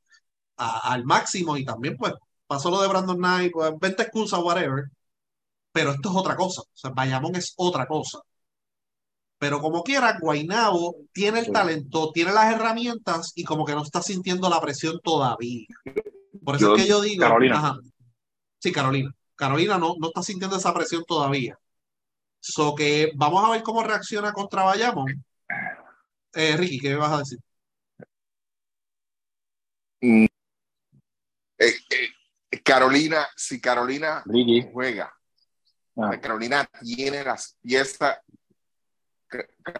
al máximo y también pues pasó lo de Brandon Knight, pues 20 excusas, whatever, pero esto es otra cosa, o sea, Bayamón es otra cosa. Pero como quiera, Guaynabo tiene el talento, tiene las herramientas y como que no está sintiendo la presión todavía. Por eso Yo- es que yo digo, Carolina. ajá. sí, Carolina. Carolina no, no está sintiendo esa presión todavía. So que vamos a ver cómo reacciona contra Bayamón. Eh, Ricky, ¿qué vas a decir? Eh, eh, Carolina, si Carolina Ricky. juega, Ah. Carolina tiene las piezas,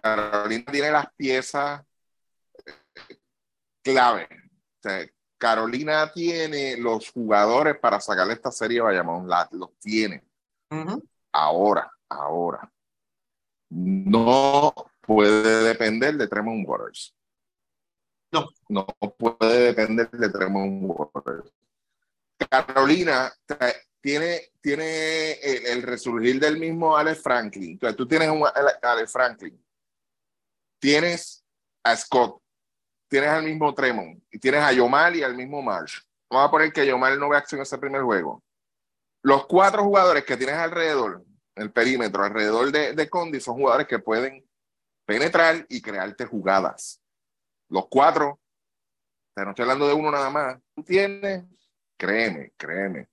Carolina tiene las piezas eh, clave. O sea, Carolina tiene los jugadores para sacarle esta serie a Bayamón, la- los tiene. Ahora, ahora. No puede depender de Tremont Waters. No. No puede depender de Tremont Waters. Carolina tiene, tiene el, el resurgir del mismo Alex Franklin. Entonces, tú tienes un Ale- Alex Franklin. Tienes a Scott. Tienes al mismo Tremont. Y tienes a Yomar y al mismo Marsh. Vamos a poner que Yomar no ve acción en ese primer juego. Los cuatro jugadores que tienes alrededor, el perímetro, alrededor de, de Condi, son jugadores que pueden penetrar y crearte jugadas. Los cuatro, o no estoy hablando de uno nada más. Tú tienes, créeme, créeme,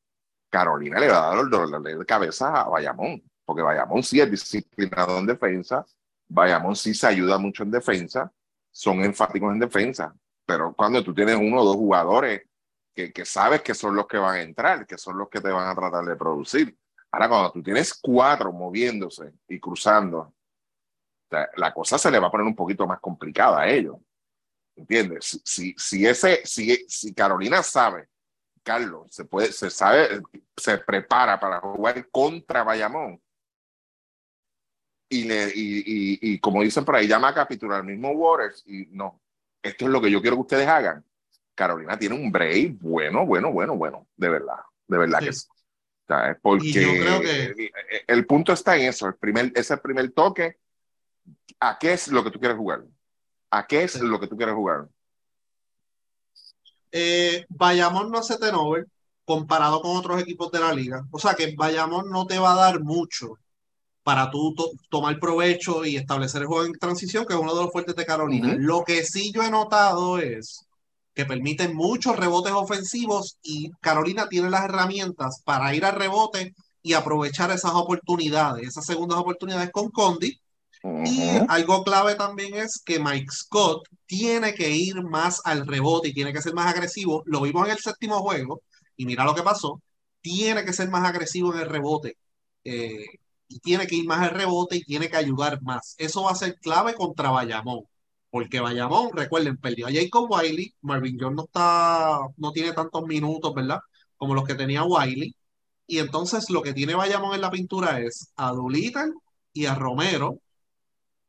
Carolina le va a dar el dolor de cabeza a Bayamón, porque Bayamón sí es disciplinado en defensa, Bayamón sí se ayuda mucho en defensa, son enfáticos en defensa, pero cuando tú tienes uno o dos jugadores que, que sabes que son los que van a entrar, que son los que te van a tratar de producir. Ahora, cuando tú tienes cuatro moviéndose y cruzando, la cosa se le va a poner un poquito más complicada a ellos. ¿Entiendes? Si, si ese, si, si Carolina sabe, Carlos, se puede, se sabe, se prepara para jugar contra Bayamón. Y, le, y, y, y como dicen por ahí, llama a capitular al mismo Waters y no, esto es lo que yo quiero que ustedes hagan. Carolina tiene un break bueno, bueno, bueno, bueno, de verdad, de verdad Sí. que sí. Porque Y yo creo que- el, el punto está en eso, el primer, ese primer toque, ¿a qué es lo que tú quieres jugar? ¿A qué es Sí. lo que tú quieres jugar? Eh, Bayamón no hace turnover comparado con otros equipos de la liga. O sea que Bayamón no te va a dar mucho para tú to- tomar provecho y establecer el juego en transición, que es uno de los fuertes de Carolina. Lo que sí yo he notado es que permiten muchos rebotes ofensivos y Carolina tiene las herramientas para ir al rebote y aprovechar esas oportunidades, esas segundas oportunidades con Condi. Y algo clave también es que Mike Scott tiene que ir más al rebote y tiene que ser más agresivo. Lo vimos en el séptimo juego y mira lo que pasó. Tiene que ser más agresivo en el rebote. Eh, y tiene que ir más al rebote y tiene que ayudar más. Eso va a ser clave contra Bayamón. Porque Bayamón, recuerden, perdió a Jacob Wiley. Marvin Jones no está, no tiene tantos minutos, ¿verdad? Como los que tenía Wiley. Y entonces lo que tiene Bayamón en la pintura es a Doolittle y a Romero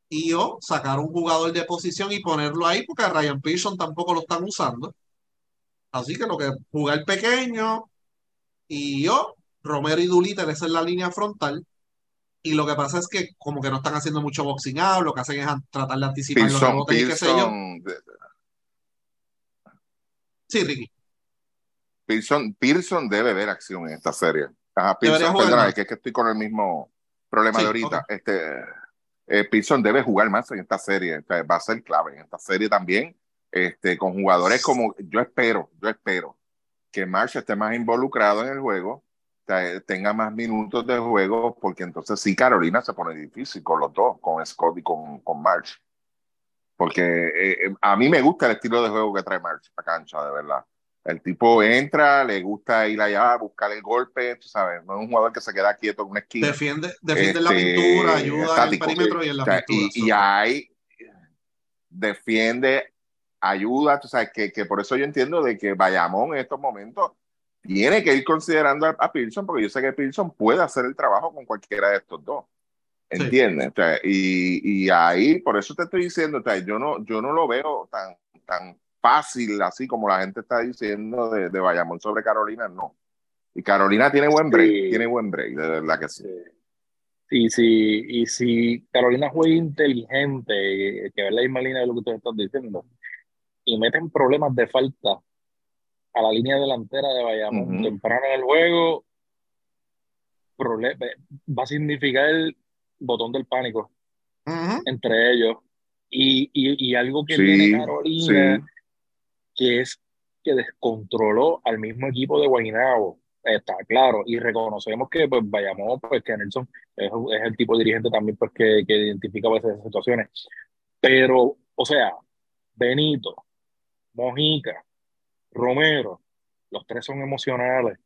y yo sacar un jugador de posición y ponerlo ahí porque a Ryan Pearson tampoco lo están usando. Así que lo que jugar pequeño y yo, Romero y Doolittle, esa es la línea frontal. Y lo que pasa es que como que no están haciendo mucho boxing out, lo que hacen es tratar de anticipar los Pearson, rebotes y qué sé yo. Sí, Ricky. Pearson, Pearson debe ver acción en esta serie. Ajá, Pearson, perdona, es que, estoy con el mismo problema de ahorita. Este, eh, Pearson debe jugar más en esta serie, va a ser clave en esta serie también, este, con jugadores como, yo espero, yo espero que Marsh esté más involucrado en el juego, tenga más minutos de juego, porque entonces sí Carolina se pone difícil con los dos, con Scott y con, con Marsh. Porque eh, eh, a mí me gusta el estilo de juego que trae March a cancha, de verdad. El tipo entra, le gusta ir allá, buscar el golpe, tú sabes, no es un jugador que se queda quieto en una esquina. Defiende, defiende la este, pintura, ayuda en el perímetro y en la pintura. Y, ahí defiende, ayuda, tú sabes, que, que, por eso yo entiendo de que Bayamón en estos momentos tiene que ir considerando a, a Pearson, porque yo sé que Pearson puede hacer el trabajo con cualquiera de estos dos. ¿Entiendes? y, y, ahí, por eso te estoy diciendo, yo, no, yo no lo veo tan, tan fácil así como la gente está diciendo de, de Bayamón sobre Carolina, no. Y Carolina tiene buen break, tiene buen break, de verdad que sí. Sí, sí, y si Carolina juega inteligente, que ve la misma línea de lo que ustedes están diciendo, y meten problemas de falta a la línea delantera de Bayamón temprano en el juego, va a significar el botón del pánico entre ellos. Y, y, y algo que tiene Carolina, que es que descontroló al mismo equipo de Guaynabo. Está claro, y reconocemos que pues vayamos, pues que Nelson es, es, el tipo de dirigente también pues, que, que identifica a veces esas situaciones. Pero, o sea, Benito, Mojica, Romero, los tres son emocionales.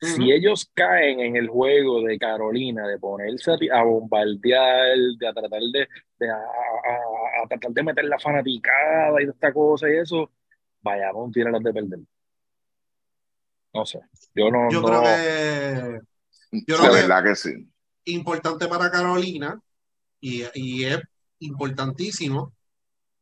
Si ellos caen en el juego de Carolina, de ponerse a, bombardear, de a tratar de, de a, tratar de meter la fanaticada y esta cosa y eso, vaya, un las de perder. No sé, yo no. Yo creo que. Yo creo verdad que, sí. Importante para Carolina y, y es importantísimo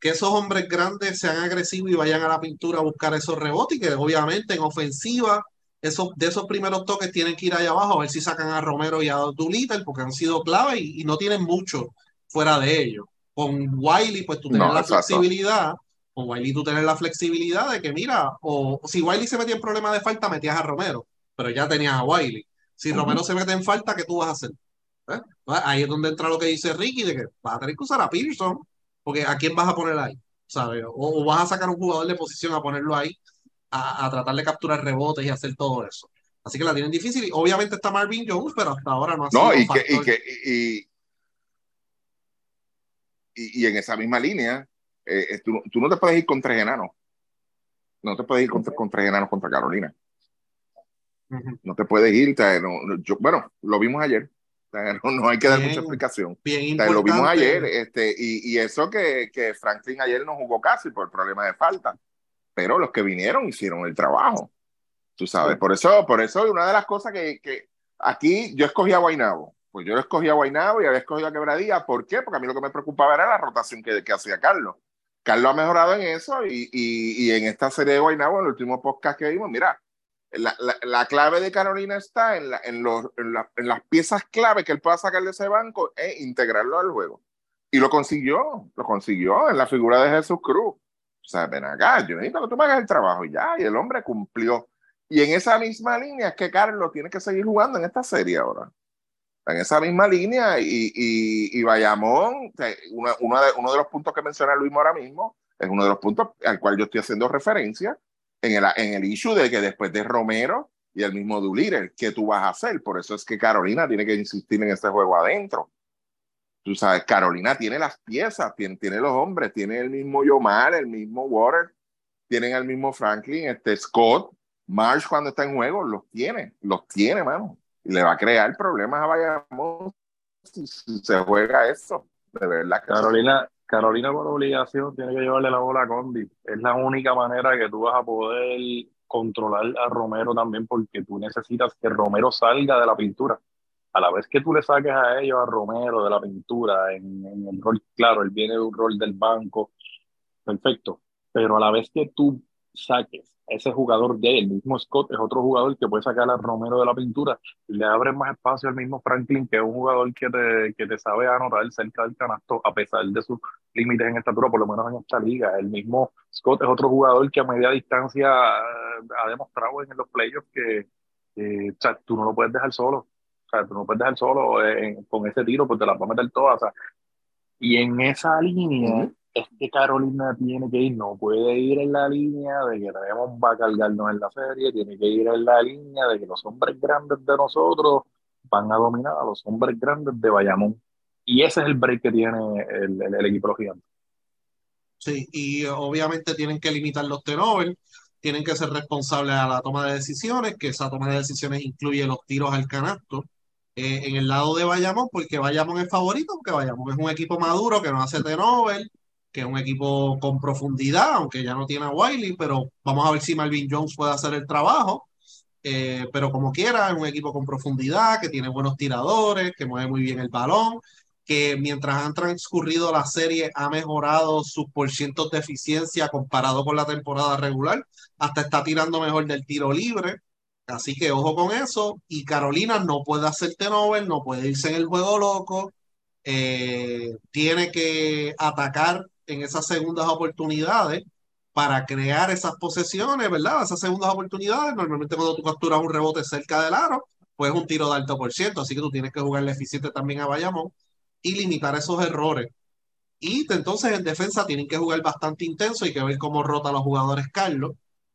que esos hombres grandes sean agresivos y vayan a la pintura a buscar esos rebotes y que obviamente en ofensiva esos, de esos primeros toques tienen que ir allá abajo a ver si sacan a Romero y a Dulita porque han sido clave y, no tienen mucho fuera de ellos. Con Wiley, pues tú tienes la flexibilidad, con Wiley tú tienes la flexibilidad de que, mira, o, si Wiley se metía en problema de falta, metías a Romero, pero ya tenías a Wiley. Si Romero se mete en falta, ¿qué tú vas a hacer? ¿Eh? Pues ahí es donde entra lo que dice Ricky, de que vas a tener que usar a Pearson, porque ¿a quién vas a poner ahí? ¿Sabes? O, o vas a sacar un jugador de posición a ponerlo ahí a, tratar de capturar rebotes y hacer todo eso. Así que la tienen difícil. Y obviamente está Marvin Jones, pero hasta ahora no ha sido. No, y, que, y, que, y, y, en esa misma línea, eh, tú, tú, no te puedes ir contra tres enanos. No te puedes ir contra, contra tres enanos contra Carolina. No te puedes ir. yo, bueno, lo vimos ayer. no, hay que dar mucha explicación. Bien lo vimos ayer. Este, y, y eso que, que Franklin ayer no jugó casi por el problema de falta pero los que vinieron hicieron el trabajo. Tú sabes, por eso, por eso una de las cosas que, que aquí yo escogí a Guainabo. Pues yo escogí a Guainabo y había escogido a Quebradía. ¿Por qué? Porque a mí lo que me preocupaba era la rotación que, que hacía Carlos. Carlos ha mejorado en eso y, y, y en esta serie de Guainabo, en el último podcast que vimos, mira, la, la, la, clave de Carolina está en, la, en, los, en, en, las piezas clave que él pueda sacar de ese banco e integrarlo al juego. Y lo consiguió, lo consiguió en la figura de Jesús Cruz. O sea, ven acá, yo necesito que tú me hagas el trabajo y ya, y el hombre cumplió. Y en esa misma línea es que Carlos tiene que seguir jugando en esta serie ahora. En esa misma línea, y, y, y Bayamón, uno, uno, de, uno de los puntos que menciona Luis ahora mismo, es uno de los puntos al cual yo estoy haciendo referencia en el, en el issue de que después de Romero y el mismo Dulíder, ¿qué tú vas a hacer? Por eso es que Carolina tiene que insistir en este juego adentro. Tú sabes, Carolina tiene las piezas, tiene, tiene los hombres, tiene el mismo Yomar, el mismo Water, tienen el mismo Franklin, este Scott, Marsh cuando está en juego, los tiene, los tiene, mano. Le va a crear problemas a Bayamón si, se juega eso. De verdad Carolina, Carolina por obligación tiene que llevarle la bola a Condi. Es la única manera que tú vas a poder controlar a Romero también porque tú necesitas que Romero salga de la pintura a la vez que tú le saques a ellos, a Romero, de la pintura, en, el rol, claro, él viene de un rol del banco, perfecto, pero a la vez que tú saques a ese jugador de él, mismo Scott es otro jugador que puede sacar a Romero de la pintura le abre más espacio al mismo Franklin, que es un jugador que te, que te sabe anotar cerca del canasto, a pesar de sus límites en estatura, por lo menos en esta liga. El mismo Scott es otro jugador que a media distancia eh, ha demostrado en los playoffs que o sea, tú no lo puedes dejar solo. O sea, tú no puedes dejar solo con ese tiro, porque te las va a meter todas. O sea, y en esa línea es que Carolina tiene que ir, no puede ir en la línea de que tenemos va a cargarnos en la serie, tiene que ir en la línea de que los hombres grandes de nosotros van a dominar a los hombres grandes de Bayamón. Y ese es el break que tiene el, el, equipo gigante. Sí, y obviamente tienen que limitar los turnovers, tienen que ser responsables a la toma de decisiones, que esa toma de decisiones incluye los tiros al canasto. Eh, en el lado de Bayamón, porque Bayamón es favorito, porque Bayamón es un equipo maduro que no hace turnover, que es un equipo con profundidad, aunque ya no tiene a Wiley, pero vamos a ver si Malvin Jones puede hacer el trabajo. Eh, pero como quiera, es un equipo con profundidad, que tiene buenos tiradores, que mueve muy bien el balón, que mientras han transcurrido la serie ha mejorado sus porcientos de eficiencia comparado con la temporada regular, hasta está tirando mejor del tiro libre. Así que ojo con eso. Y Carolina no puede hacer Nobel, no puede irse en el juego loco. Eh, tiene que atacar en esas segundas oportunidades para crear esas posesiones, ¿verdad? Esas segundas oportunidades, normalmente cuando tú capturas un rebote cerca del aro, pues es un tiro de alto por ciento, así que tú tienes que jugarle eficiente también a Bayamón y limitar esos errores. Y entonces en defensa tienen que jugar bastante intenso y que ver cómo rota a los jugadores Carlos,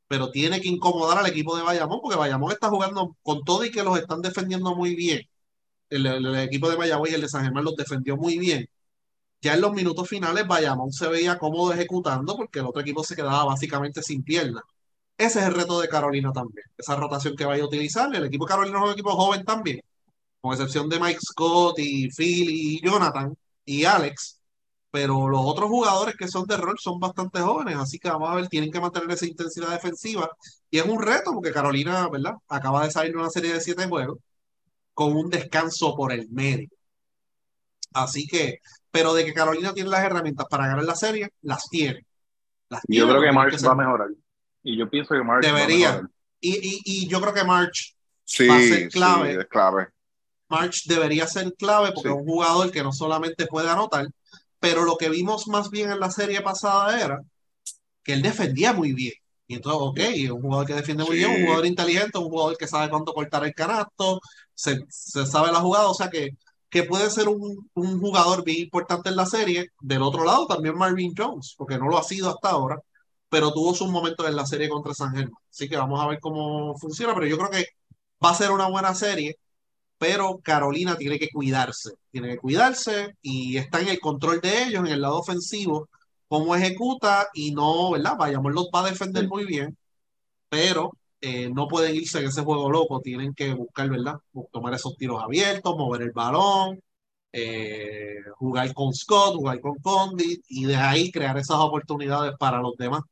pero tiene que incomodar al equipo de Bayamón porque Bayamón está jugando con todo y que los están defendiendo muy bien. El, equipo de Mayagüez y el de San Germán los defendió muy bien ya en los minutos finales Bayamón se veía cómodo ejecutando porque el otro equipo se quedaba básicamente sin pierna. Ese es el reto de Carolina también, esa rotación que vaya a utilizar. El equipo de Carolina es un equipo joven también, con excepción de Mike Scott y Phil y Jonathan y Alex, pero los otros jugadores que son de rol son bastante jóvenes, así que vamos a ver, tienen que mantener esa intensidad defensiva y es un reto porque Carolina, ¿verdad? Acaba de salir de una serie de siete juegos con un descanso por el medio. Así que pero de que Carolina tiene las herramientas para ganar la serie, las tiene. yo creo que March va a mejorar. Y yo pienso que March debería. y, y, yo creo que March va a ser clave. Sí, clave. March debería ser clave porque es un jugador que no solamente puede anotar, pero lo que vimos más bien en la serie pasada era que él defendía muy bien. Y entonces, ok, es un jugador que defiende muy bien, un jugador inteligente, un jugador que sabe cuánto cortar el canasto, se, se sabe la jugada, o sea que que puede ser un, un, jugador bien importante en la serie. Del otro lado también Marvin Jones, porque no lo ha sido hasta ahora, pero tuvo sus momentos en la serie contra San Germán. Así que vamos a ver cómo funciona, pero yo creo que va a ser una buena serie, pero Carolina tiene que cuidarse, tiene que cuidarse y está en el control de ellos, en el lado ofensivo, cómo ejecuta y no, ¿verdad? Vayamos, los va a defender muy bien, pero eh, no pueden irse en ese juego loco, tienen que buscar, ¿verdad? Tomar esos tiros abiertos, mover el balón, eh, jugar con Scott, jugar con Condit y de ahí crear esas oportunidades para los demás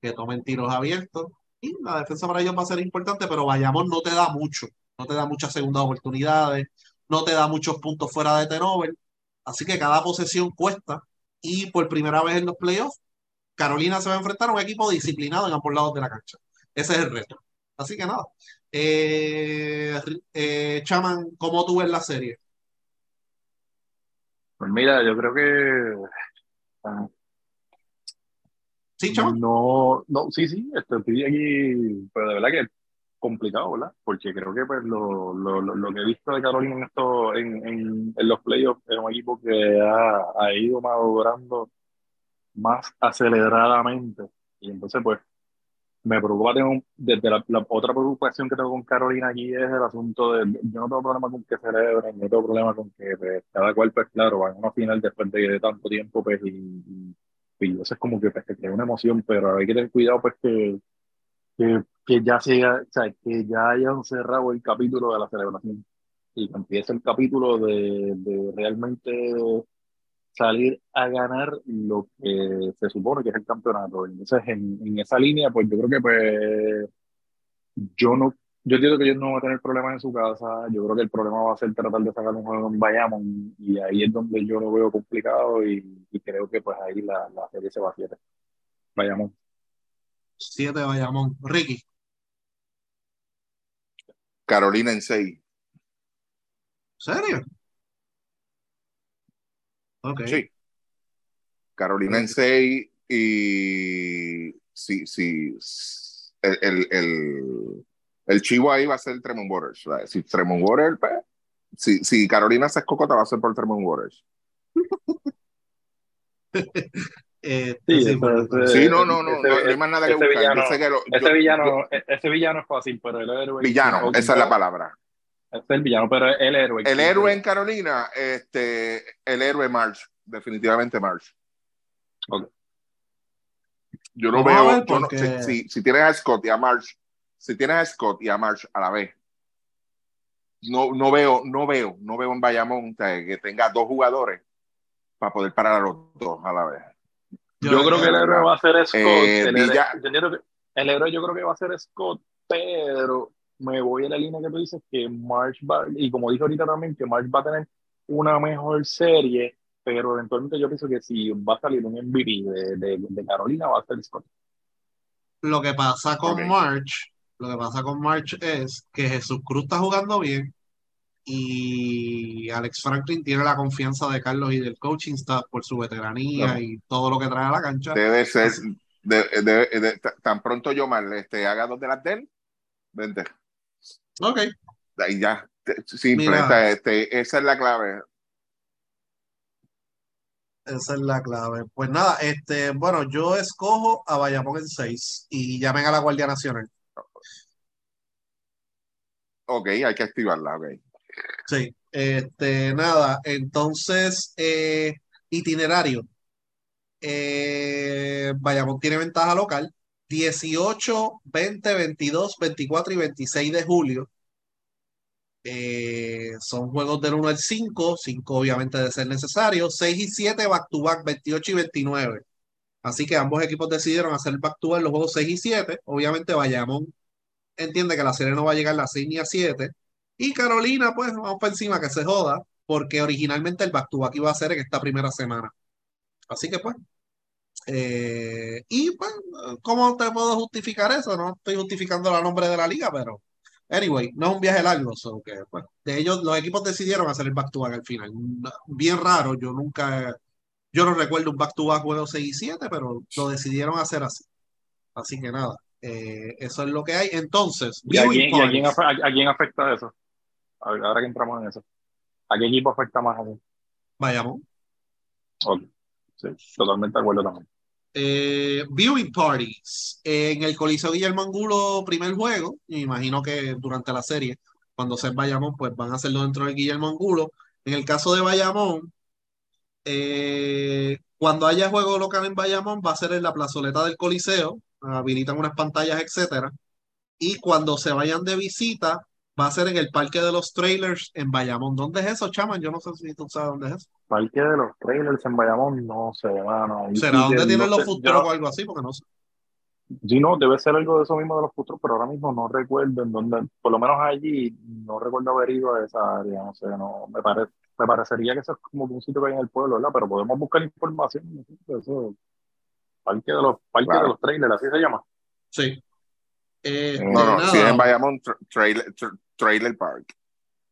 que tomen tiros abiertos. Y la defensa para ellos va a ser importante, pero vayamos, no te da mucho, no te da muchas segundas oportunidades, no te da muchos puntos fuera de turnover. Así que cada posesión cuesta y por primera vez en los playoffs, Carolina se va a enfrentar a un equipo disciplinado en ambos lados de la cancha. Ese es el reto. Así que nada. Eh, eh, Chaman, ¿cómo tú ves la serie? Pues mira, yo creo que. Ah, sí, Chaman. No, no, sí, sí, estoy aquí, pero de verdad que es complicado, ¿verdad? Porque creo que pues lo, lo, lo que he visto de Carolina en, esto, en, en, en los playoffs es un equipo que ha, ha ido madurando más aceleradamente. Y entonces, pues, me preocupa, tengo, desde la, otra preocupación que tengo con Carolina aquí es el asunto de, yo no tengo problema con que celebren, no tengo problema con que pues, cada cual, pues claro, va a una final después de, tanto tiempo, pues, y, y, eso es como que, pues, crea una emoción, pero hay que tener cuidado, pues, que, que, que ya sea, o sea, que ya hayan cerrado el capítulo de la celebración. Y que empiece el capítulo de, de realmente salir a ganar lo que se supone que es el campeonato. Entonces, en, en esa línea, pues yo creo que pues yo no, yo entiendo que ellos no van a tener problemas en su casa. Yo creo que el problema va a ser tratar de sacar un juego en Bayamón y ahí es donde yo lo veo complicado y, y creo que pues ahí la, la, serie se va a siete. Bayamón. Siete Bayamón. Ricky. Carolina en seis. ¿Serio? Sí. Carolina en 6 y sí, sí, el, el, El chivo ahí va a ser Tremont Waters. Si Tremont Waters, pues, si, si Carolina se escocota, va a ser por Tremont Waters. Eh, Sí, sí, ese- Sí, no, no, no, ese- no, no hay más nada que ese buscar. villano- Yo sé que lo- Ese villano, yo- e- ese villano es fácil, pero el héroe. villano, Ok, esa es la palabra. Es el villano, pero el héroe. El héroe en Carolina, este, el héroe March, definitivamente March. Ok. Yo Vamos a veo, ver, yo no- porque- si, si- si tienes a Scott y a March, si tienes a Scott y a March a la vez, no, no veo, no veo, no veo en Bayamón que tenga dos jugadores para poder parar a los dos a la vez. Yo, creo que el héroe va a ser Scott. Eh, el, héroe, Villa- yo entiendo que- el héroe yo creo que va a ser Scott, pero me voy a la línea que tú dices que March va, y como dije ahorita también, que March va a tener una mejor serie, pero eventualmente yo pienso que si va a salir un MVP de, de, de Carolina, va a ser Scott. Lo que pasa con Ok. March, lo que pasa con March es que Jesús Cruz está jugando bien y Alex Franklin tiene la confianza de Carlos y del coaching staff por su veteranía Claro. y todo lo que trae a la cancha. Debe ser, Así- de- de- de- t- tan pronto yo mal este, haga dos de las de él, vente. Ok, Ahí ya, simple, esta- este, esa es la clave. esa es la clave. Pues nada, este, bueno, yo escojo a Bayamón en 6 y llamen a la Guardia Nacional. Ok, hay que activarla, ok. Sí, este, nada, entonces, eh, itinerario. Eh, Bayamón tiene ventaja local. 18, 20, 22, 24 y 26 de julio. Eh, son juegos del 1 al 5, 5 obviamente de ser necesario. 6 y 7 back to back, 28 y 29. Así que ambos equipos decidieron hacer back to back los juegos 6 y 7. Obviamente Bayamón entiende que la serie no va a llegar a las 6 ni a 7. Y Carolina, pues vamos para encima que se joda, porque originalmente el back to back iba a ser en esta primera semana. Así que pues. Eh, y pues, ¿cómo te puedo justificar eso? No estoy justificando la nombre de la liga, pero anyway, no es un viaje largo, so que, pues, de ellos, los equipos decidieron hacer el back to back al final. Bien raro, yo nunca, yo no recuerdo un back to back juego 6 y 7, pero lo decidieron hacer así. Así que nada, eh, eso es lo que hay. Entonces, ¿Y a quién, y a quién afe- a- a quién afecta eso? Ahora que entramos en eso. ¿A qué equipo afecta más a mí? Bayamón. Ok. Sí, totalmente de acuerdo también. Eh, viewing parties. En el Coliseo Guillermo Angulo, primer juego. Me imagino que durante la serie, cuando en Bayamón, pues van a hacerlo dentro del Guillermo Angulo. En el caso de Bayamón, eh, cuando haya juego local en Bayamón, va a ser en la plazoleta del Coliseo. Habilitan unas pantallas, etcétera. Y cuando se vayan de visita, va a ser en el Parque de los Trailers en Bayamón. ¿Dónde es eso, chaman? Yo no sé si tú sabes dónde es eso. Parque de los trailers en Bayamón, no sé, mano. Ahí ¿Será donde tienen no los trucks o algo así? Porque no sé. Sí, no, debe ser algo de eso mismo de los futuros, pero ahora mismo no recuerdo en dónde, por lo menos allí, no recuerdo haber ido a esa área, no sé, no, me parece, me parecería que eso es como un sitio que hay en el pueblo, ¿verdad? Pero podemos buscar información, no eso, parque de los, parque Claro. de los trailers, así se llama. Sí. Este, No, no, si es en Bayamón, tra- trailer, tra- trailer Park.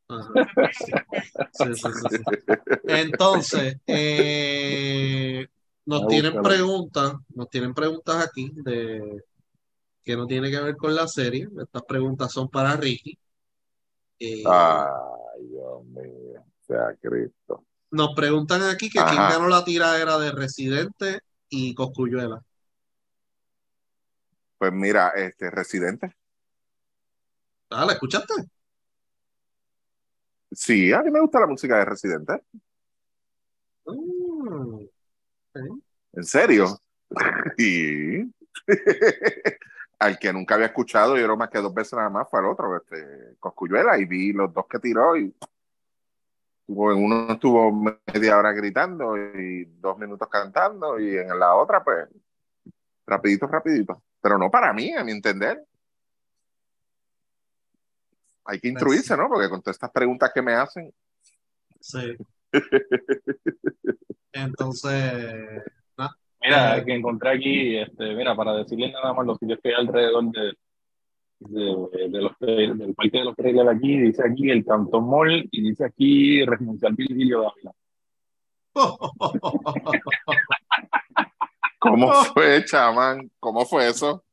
Ajá. Sí, sí, sí, sí, sí. Entonces, eh, nos Me tienen gusta, preguntas, nos tienen preguntas aquí de que no tiene que ver con la serie. Estas preguntas son para Ricky. Eh, Ay, Dios mío, sea Cristo. nos preguntan aquí que quién Ajá. ganó la tiradera de Residente y Coscuyuela. Pues mira, este residente. Ah, ¿la escuchaste? Sí, a mí me gusta la música de Residente. Mm, ¿En serio? Sí. Al que nunca había escuchado, yo creo más que dos veces nada más fue al otro, este, Coscuyuela, y vi los dos que tiró y uno estuvo media hora gritando y dos minutos cantando, y en la otra, pues, rapidito, rapidito. Pero no para mí, a mi entender. Hay que instruirse, ¿no? Porque con todas estas preguntas que me hacen, sí. Entonces, Mira, Eh, que encontré aquí, este, mira, para decirles nada más los sitios que hay alrededor de, de, de los, del parque de los trailers aquí, dice aquí el Cantón Mall y dice aquí Residencial Virgilio Dávila. ¿cómo fue, chamán? ¿Cómo fue eso?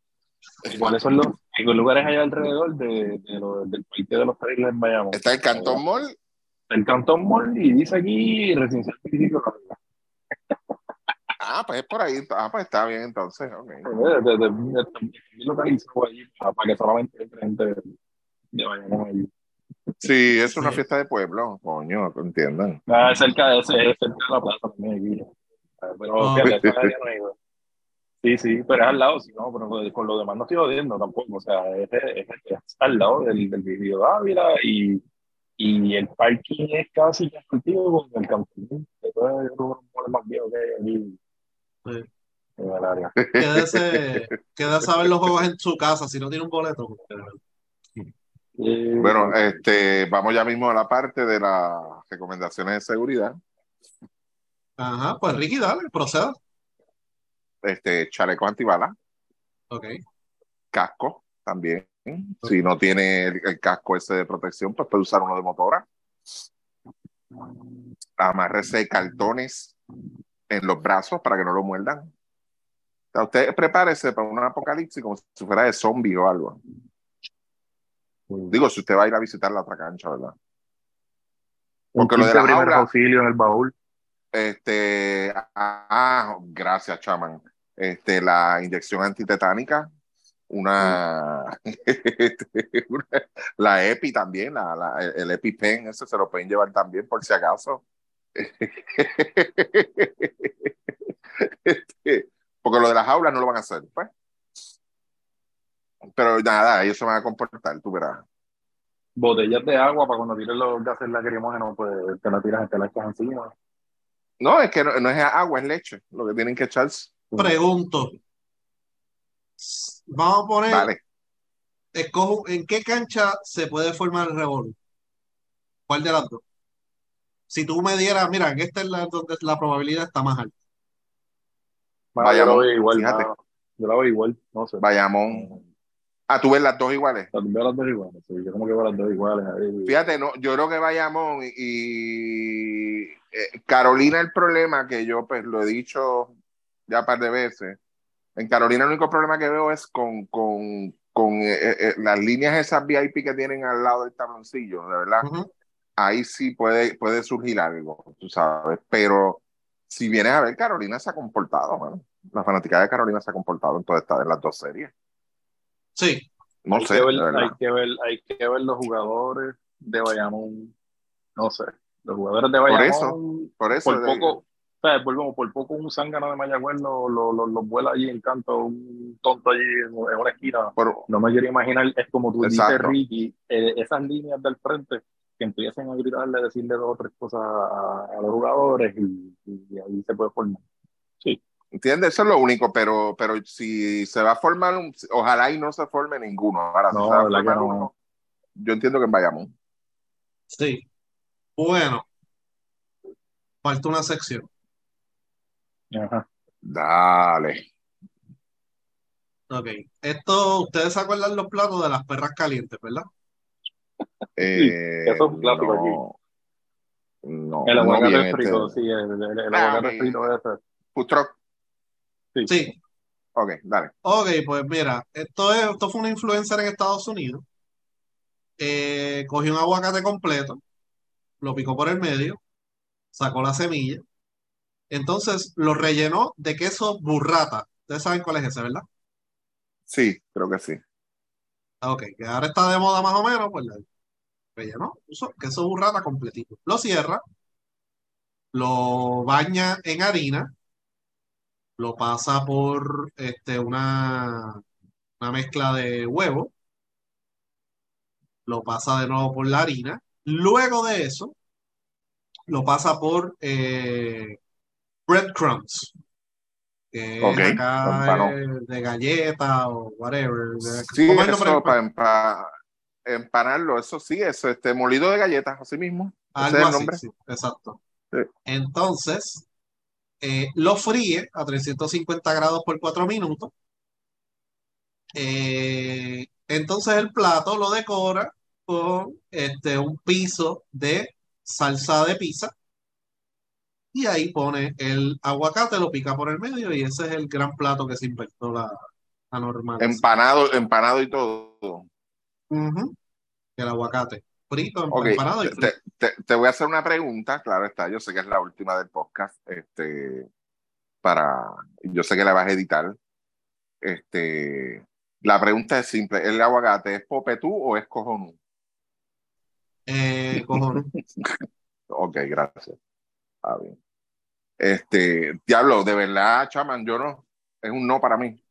¿Cuáles son los, ¿Qué lugares hay alrededor de, de lo- del parque de los trailers en Bayamón? Está el Cantón Mall, El Cantón Mall y dice aquí residencial municipio Carolina. ah, pues es por ahí, ah, pues está bien entonces, ok. De- de- de- de- de- localizado allí para, que solamente entre gente de, Bayamón allí. Sí, es una fiesta de pueblo, coño, que entiendan. Ah, es cerca de, ese- es cerca de la plaza también aquí. Ah, Pero Ah. fíjate, esa área no he ido. Sí, sí, pero es al lado, sí, no, pero con- con lo demás no estoy jodiendo tampoco. O sea, es, es- es al lado del, del video de Ávila y, y el parking es casi compartido con el camping. Eso es uno de los más viejos que hay aquí Sí. en el área. Quédese, quédese a ver los juegos en su casa si no tiene un boleto. Bueno, este, vamos ya mismo a la parte de las recomendaciones de seguridad. Ajá, pues Ricky, dale, proceda. Este, chaleco antibalas, Ok. casco también. Si no tiene el, el casco ese de protección, pues puede usar uno de motora. Amárrese de cartones en los brazos para que no lo muerdan. O sea, usted prepárese para un apocalipsis como si fuera de zombie o algo. Digo, si usted va a ir a visitar la otra cancha, ¿verdad? porque lo de la primer jaula- auxilio en el baúl. Este, ah, gracias, chaman. Este, la inyección antitetánica, una, este, una- la EPI también, la, la- el, EpiPen, ese se lo pueden llevar también por si acaso. Este, porque lo de las jaulas no lo van a hacer, pues. Pero nada, ellos se van a comportar, tú verás. Botellas de agua para cuando tires los gases lacrimógenos, pues te la tiras, te la echas encima. No, es que no, no es agua, es leche, lo que tienen que echarse. Pregunto. Vamos a poner, Vale. escojo, ¿en qué cancha se puede formar el revolú? ¿Cuál de las dos? Si tú me dieras, mira, en esta es la, donde la probabilidad está más alta. La Bayamón, veo igual, fíjate. Yo la veo igual, no sé. Bayamón. Ah, tú ves las dos iguales. Las veo las dos iguales, sí, yo como que veo las dos iguales. ahí. Fíjate, no, yo creo que Bayamón y, y, eh, Carolina el problema que yo pues lo he dicho ya un par de veces. En Carolina el único problema que veo es con, con, con eh, eh, las líneas esas VIP que tienen al lado del tabloncillo, de verdad. Ujú. Ahí sí puede, puede surgir algo, tú sabes. Pero si vienes a ver, Carolina se ha comportado, mano. La fanática de Carolina se ha comportado en todas estas, en las dos series. Sí, No hay, sé, que ver, hay, que ver, hay que ver los jugadores de Bayamón. No sé, los jugadores de Por Bayamón. eso, Por eso. por de- poco, o sea, por poco un zángano de Mayagüez los lo, lo, lo vuela allí en canto, un tonto allí en, en una esquina. por- No me quiero imaginar, es como tú dices, Exacto. Ricky, eh, esas líneas del frente que empiecen a gritarle, decirle dos o tres cosas a, a los jugadores y, y ahí se puede formar. ¿Entiendes? Eso es lo único, pero, pero si se va a formar, un- ojalá y no se forme ninguno. Ahora, si No, se va a formar no. uno, yo entiendo que en Bayamón. sí. Bueno, falta una sección. ajá. Dale. Ok. Esto, ustedes se acuerdan los platos de las perras calientes, ¿verdad? Eh, eso es un clásico no, no, El no aguacate bien, frito, este, sí, el, el, el Ah, aguacate frito ese. food Sí. Ok, dale. Ok, pues mira, esto, es, esto fue una influencer en Estados Unidos. Eh, cogió un aguacate completo, lo picó por el medio, sacó la semilla, entonces lo rellenó de queso burrata. Ustedes saben cuál es ese, ¿verdad? Sí, creo que sí. Ah, Ok, que ahora está de moda más o menos, pues la rellenó, puso queso burrata completito. Lo cierra, lo baña en harina, lo pasa por este, una, una mezcla de huevo, lo pasa de nuevo por la harina, luego de eso lo pasa por eh, breadcrumbs, que Ok, es acá de galleta o whatever. Sí, ¿cómo es el nombre eso para empa- empanarlo, eso sí, eso, este molido de galletas, así mismo. Algo es el así, nombre. sí, exacto. Sí. Entonces, eh, lo fríe a 350 grados por 4 minutos. Eh, entonces el plato lo decora con este, un piso de salsa de pizza. Y ahí pone el aguacate, lo pica por el medio y ese es el gran plato que se inventó la, Anormal. Empanado, empanado y todo. El aguacate. Frito, y te, frito. te- te voy a hacer una pregunta, claro está, yo sé que es la última del podcast, este, para, yo sé que la vas a editar. Este, la pregunta es simple, ¿el aguacate es popetú o es cojonú? Eh, cojones. Ok, gracias. Está bien. Este, diablo, de verdad, chaman, yo no, es un no para mí.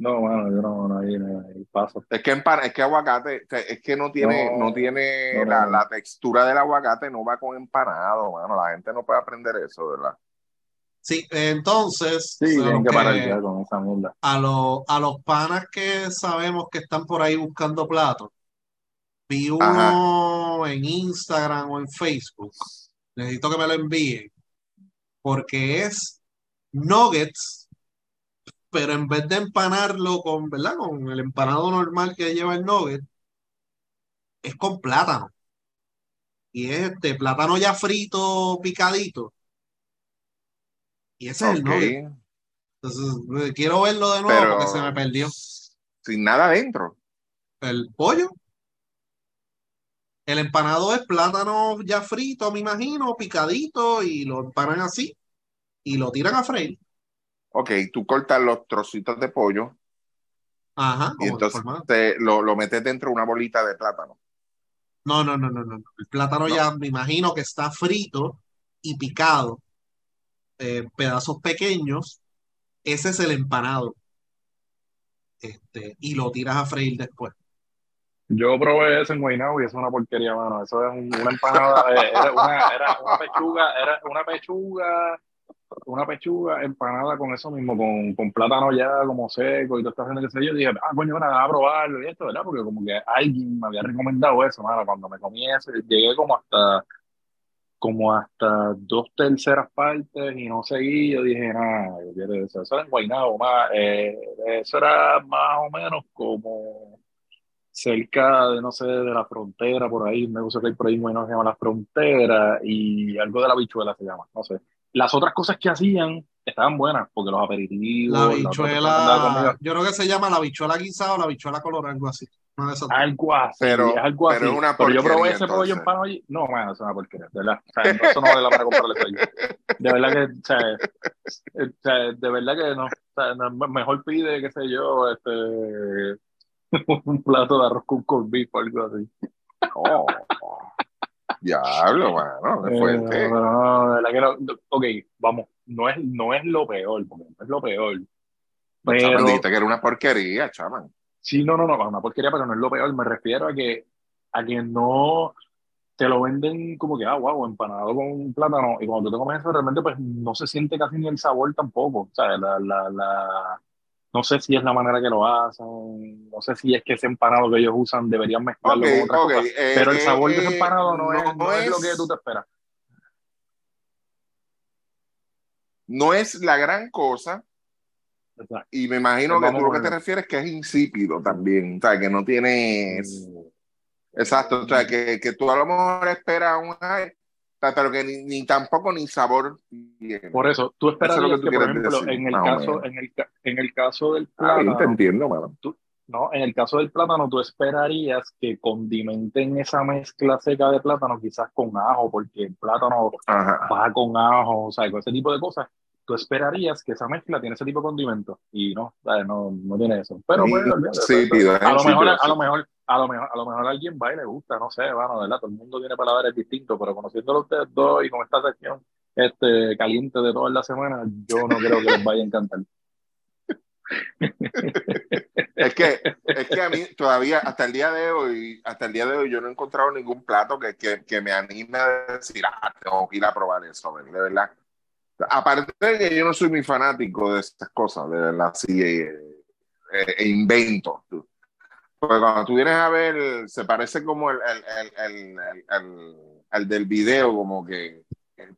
No, bueno, yo no, no, ahí, no, ahí paso. Es que, empan- es que aguacate, o sea, es que no tiene, No, no, tiene no, no, la, no. la textura del aguacate, no va con empanado, mano. La gente no puede aprender eso, ¿verdad? Sí, entonces, Sí, tienen lo que parar que- ya con esa mierda. a, los a los panas que sabemos que están por ahí buscando platos, vi uno en Instagram o en Facebook. Necesito que me lo envíen. Porque es nuggets, pero en vez de empanarlo con, ¿verdad? Con el empanado normal que lleva el nugget, es con plátano. Y es este plátano ya frito, picadito. Y ese es el nugget. Entonces, eh, quiero verlo de nuevo Pero porque se me perdió. sin nada adentro. El pollo. El empanado es plátano ya frito, me imagino, picadito, y lo empanan así y lo tiran a freír. Ok, tú cortas los trocitos de pollo Ajá, y entonces te, lo, lo metes dentro de una bolita de plátano. No, no, no, no, no. El plátano No. ya me imagino que está frito y picado, eh, pedazos pequeños. Ese es el empanado. Este, y lo tiras a freír después. Yo probé eso en Guaynabo y eso es una porquería, mano. Eso es un- una empanada, eh, era una, era una pechuga, era una pechuga, una pechuga empanada con eso mismo, con, con plátano ya como seco y todo esta gente que sé yo. Dije, ah, coño, nada, a probarlo y esto, ¿verdad? Porque como que alguien me había recomendado eso, mano. Cuando me comí eso, llegué como hasta, como hasta dos terceras partes y no seguí. Yo dije, nada, quiero eso. Eso era en Guaynabo, más, eh, eso era más o menos como cerca de, no sé, de la frontera, por ahí, me gusta que hay por ahí, bueno, se llama la frontera, y algo de la bichuela se llama, no sé. Las otras cosas que hacían estaban buenas, porque los aperitivos, La conmigo, yo creo que se llama la habichuela guisada o la habichuela colorada, algo así. Una de esas algo así, Pero- es algo pero así. es una Pero yo probé ese pollo entonces. empanado allí, no, man, es una porquería, de verdad. O sea, no, eso no vale la pena comprarle eso allí. De verdad que, o sea, de verdad que no. O sea, mejor pide, qué sé yo, este, un plato de arroz con beef o algo así. Oh, diablo, mano, qué Eh, fuerte. pero no, de verdad que no. Ok, vamos, no es, no es lo peor, porque no es lo peor. Chaman, Pero, dijiste que era una porquería, chaman. sí, no, no, no, una porquería, pero no es lo peor. Me refiero a que, a que no te lo venden como que, ah, wow, empanado con plátano. Y cuando tú te comes eso, realmente, pues no se siente casi ni el sabor tampoco. O sea, la, la, la, no sé si es la manera que lo hacen, no sé si es que ese empanado que ellos usan deberían mezclarlo con otras ok, cosas. eh, Pero el eh, sabor de ese eh, empanado no, es, no es lo que tú te esperas. No es la gran cosa, Exacto. y me imagino que Vamos tú lo que te refieres es que es insípido también, o sea, que no tienes... Mm. Exacto, o sea, que, que tú a lo mejor esperas un high, pero que ni, ni tampoco ni sabor tiene. Por eso, tú esperarías Eso es que que, tú por ejemplo, decir, en el caso, en el, en el caso del Ah, te plátano, entiendo, mano. no, en el caso del plátano, tú esperarías que condimenten esa mezcla seca de plátano, quizás con ajo, porque el plátano Ajá. va con ajo, o sea, con ese tipo de cosas. Tú esperarías que esa mezcla tiene ese tipo de condimento y no, ¿sabes? no, no tiene eso. Pero Sí, bueno, sí, a lo mejor, a lo mejor, a lo mejor, a lo mejor a alguien va y le gusta, no sé, bueno, ¿verdad? Todo el mundo tiene palabras distintos, pero conociéndolo ustedes dos y con esta sección este, caliente de todas las semanas, yo no creo que les vaya a encantar. Es que, es que a mí todavía, hasta el día de hoy, hasta el día de hoy, yo no he encontrado ningún plato que, que, que me anime a decir, ah, tengo que ir a probar eso, de verdad. Aparte de que yo no soy muy fanático de estas cosas, de verdad, sí, eh, eh, invento. Porque cuando tú vienes a ver, se parece como el, el, el, el, el- el- el del video, como que,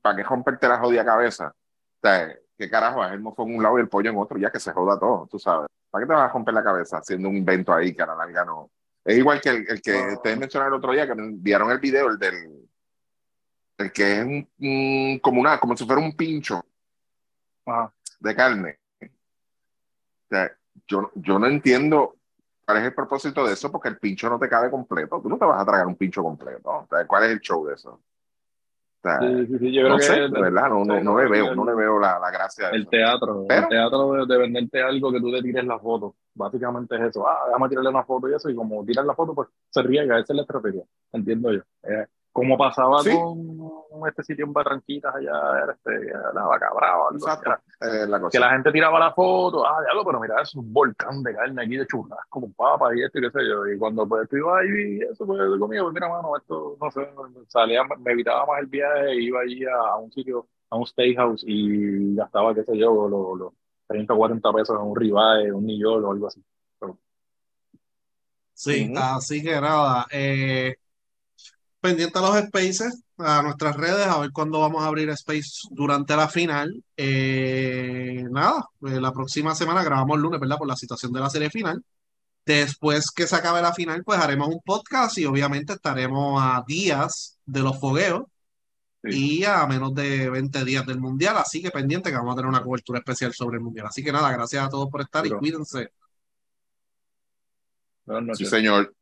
¿para qué romperte la jodida cabeza? O sea, ¿qué carajo? Es el mofo en un lado y el pollo en otro, ya que se joda todo, tú sabes. ¿Para qué te vas a romper la cabeza haciendo un invento ahí que a la larga no? Es igual que el, el que No. ustedes mencionaron el otro día, que me enviaron el video, el del. El que es un, un- como una, como si fuera un pincho de carne. O sea, yo, yo no entiendo cuál es el propósito de eso, porque el pincho no te cabe completo. Tú no te vas a tragar un pincho completo. O sea, ¿Cuál es el show de eso? O sea, Sí, sí, sí, yo creo no que sé, el- de verdad, no, no, sí, no le veo, no le veo la, la gracia de El eso. teatro, Pero- el teatro de, de venderte algo que tú te tires la foto. Básicamente es eso. Ah, déjame tirarle una foto y eso. Y como tiras la foto, pues se riega. Esa es la estrategia. Entiendo yo. Eh, como pasaba Sí. con este sitio en Barranquitas allá, era este, la vaca brava. algo así, Exacto, era- eh, la Que la gente tiraba la foto. Ah, diablo, pero mira, es un volcán de carne aquí de churrasco con papas y esto y qué sé yo. Y cuando pues tú ibas ahí y eso pues de comida, pues mira, mano, esto, no sé, salía, me evitaba más el viaje, iba allí a, a un sitio, a un steakhouse y gastaba, qué sé yo, los, los 30 o 40 pesos en un ribeye, un nillol o algo así. Sí, así que nada, eh, pendiente a los spaces, a nuestras redes, a ver cuándo vamos a abrir space durante la final. Eh, nada, eh, la próxima semana grabamos el lunes, ¿verdad? Por la situación de la serie final. Después que se acabe la final, pues haremos un podcast y obviamente estaremos a días de los fogueos y a menos de 20 días del mundial, así que pendiente que vamos a tener una cobertura especial sobre el mundial. Así que nada, gracias a todos por estar y cuídense. Buenas Sí, señor.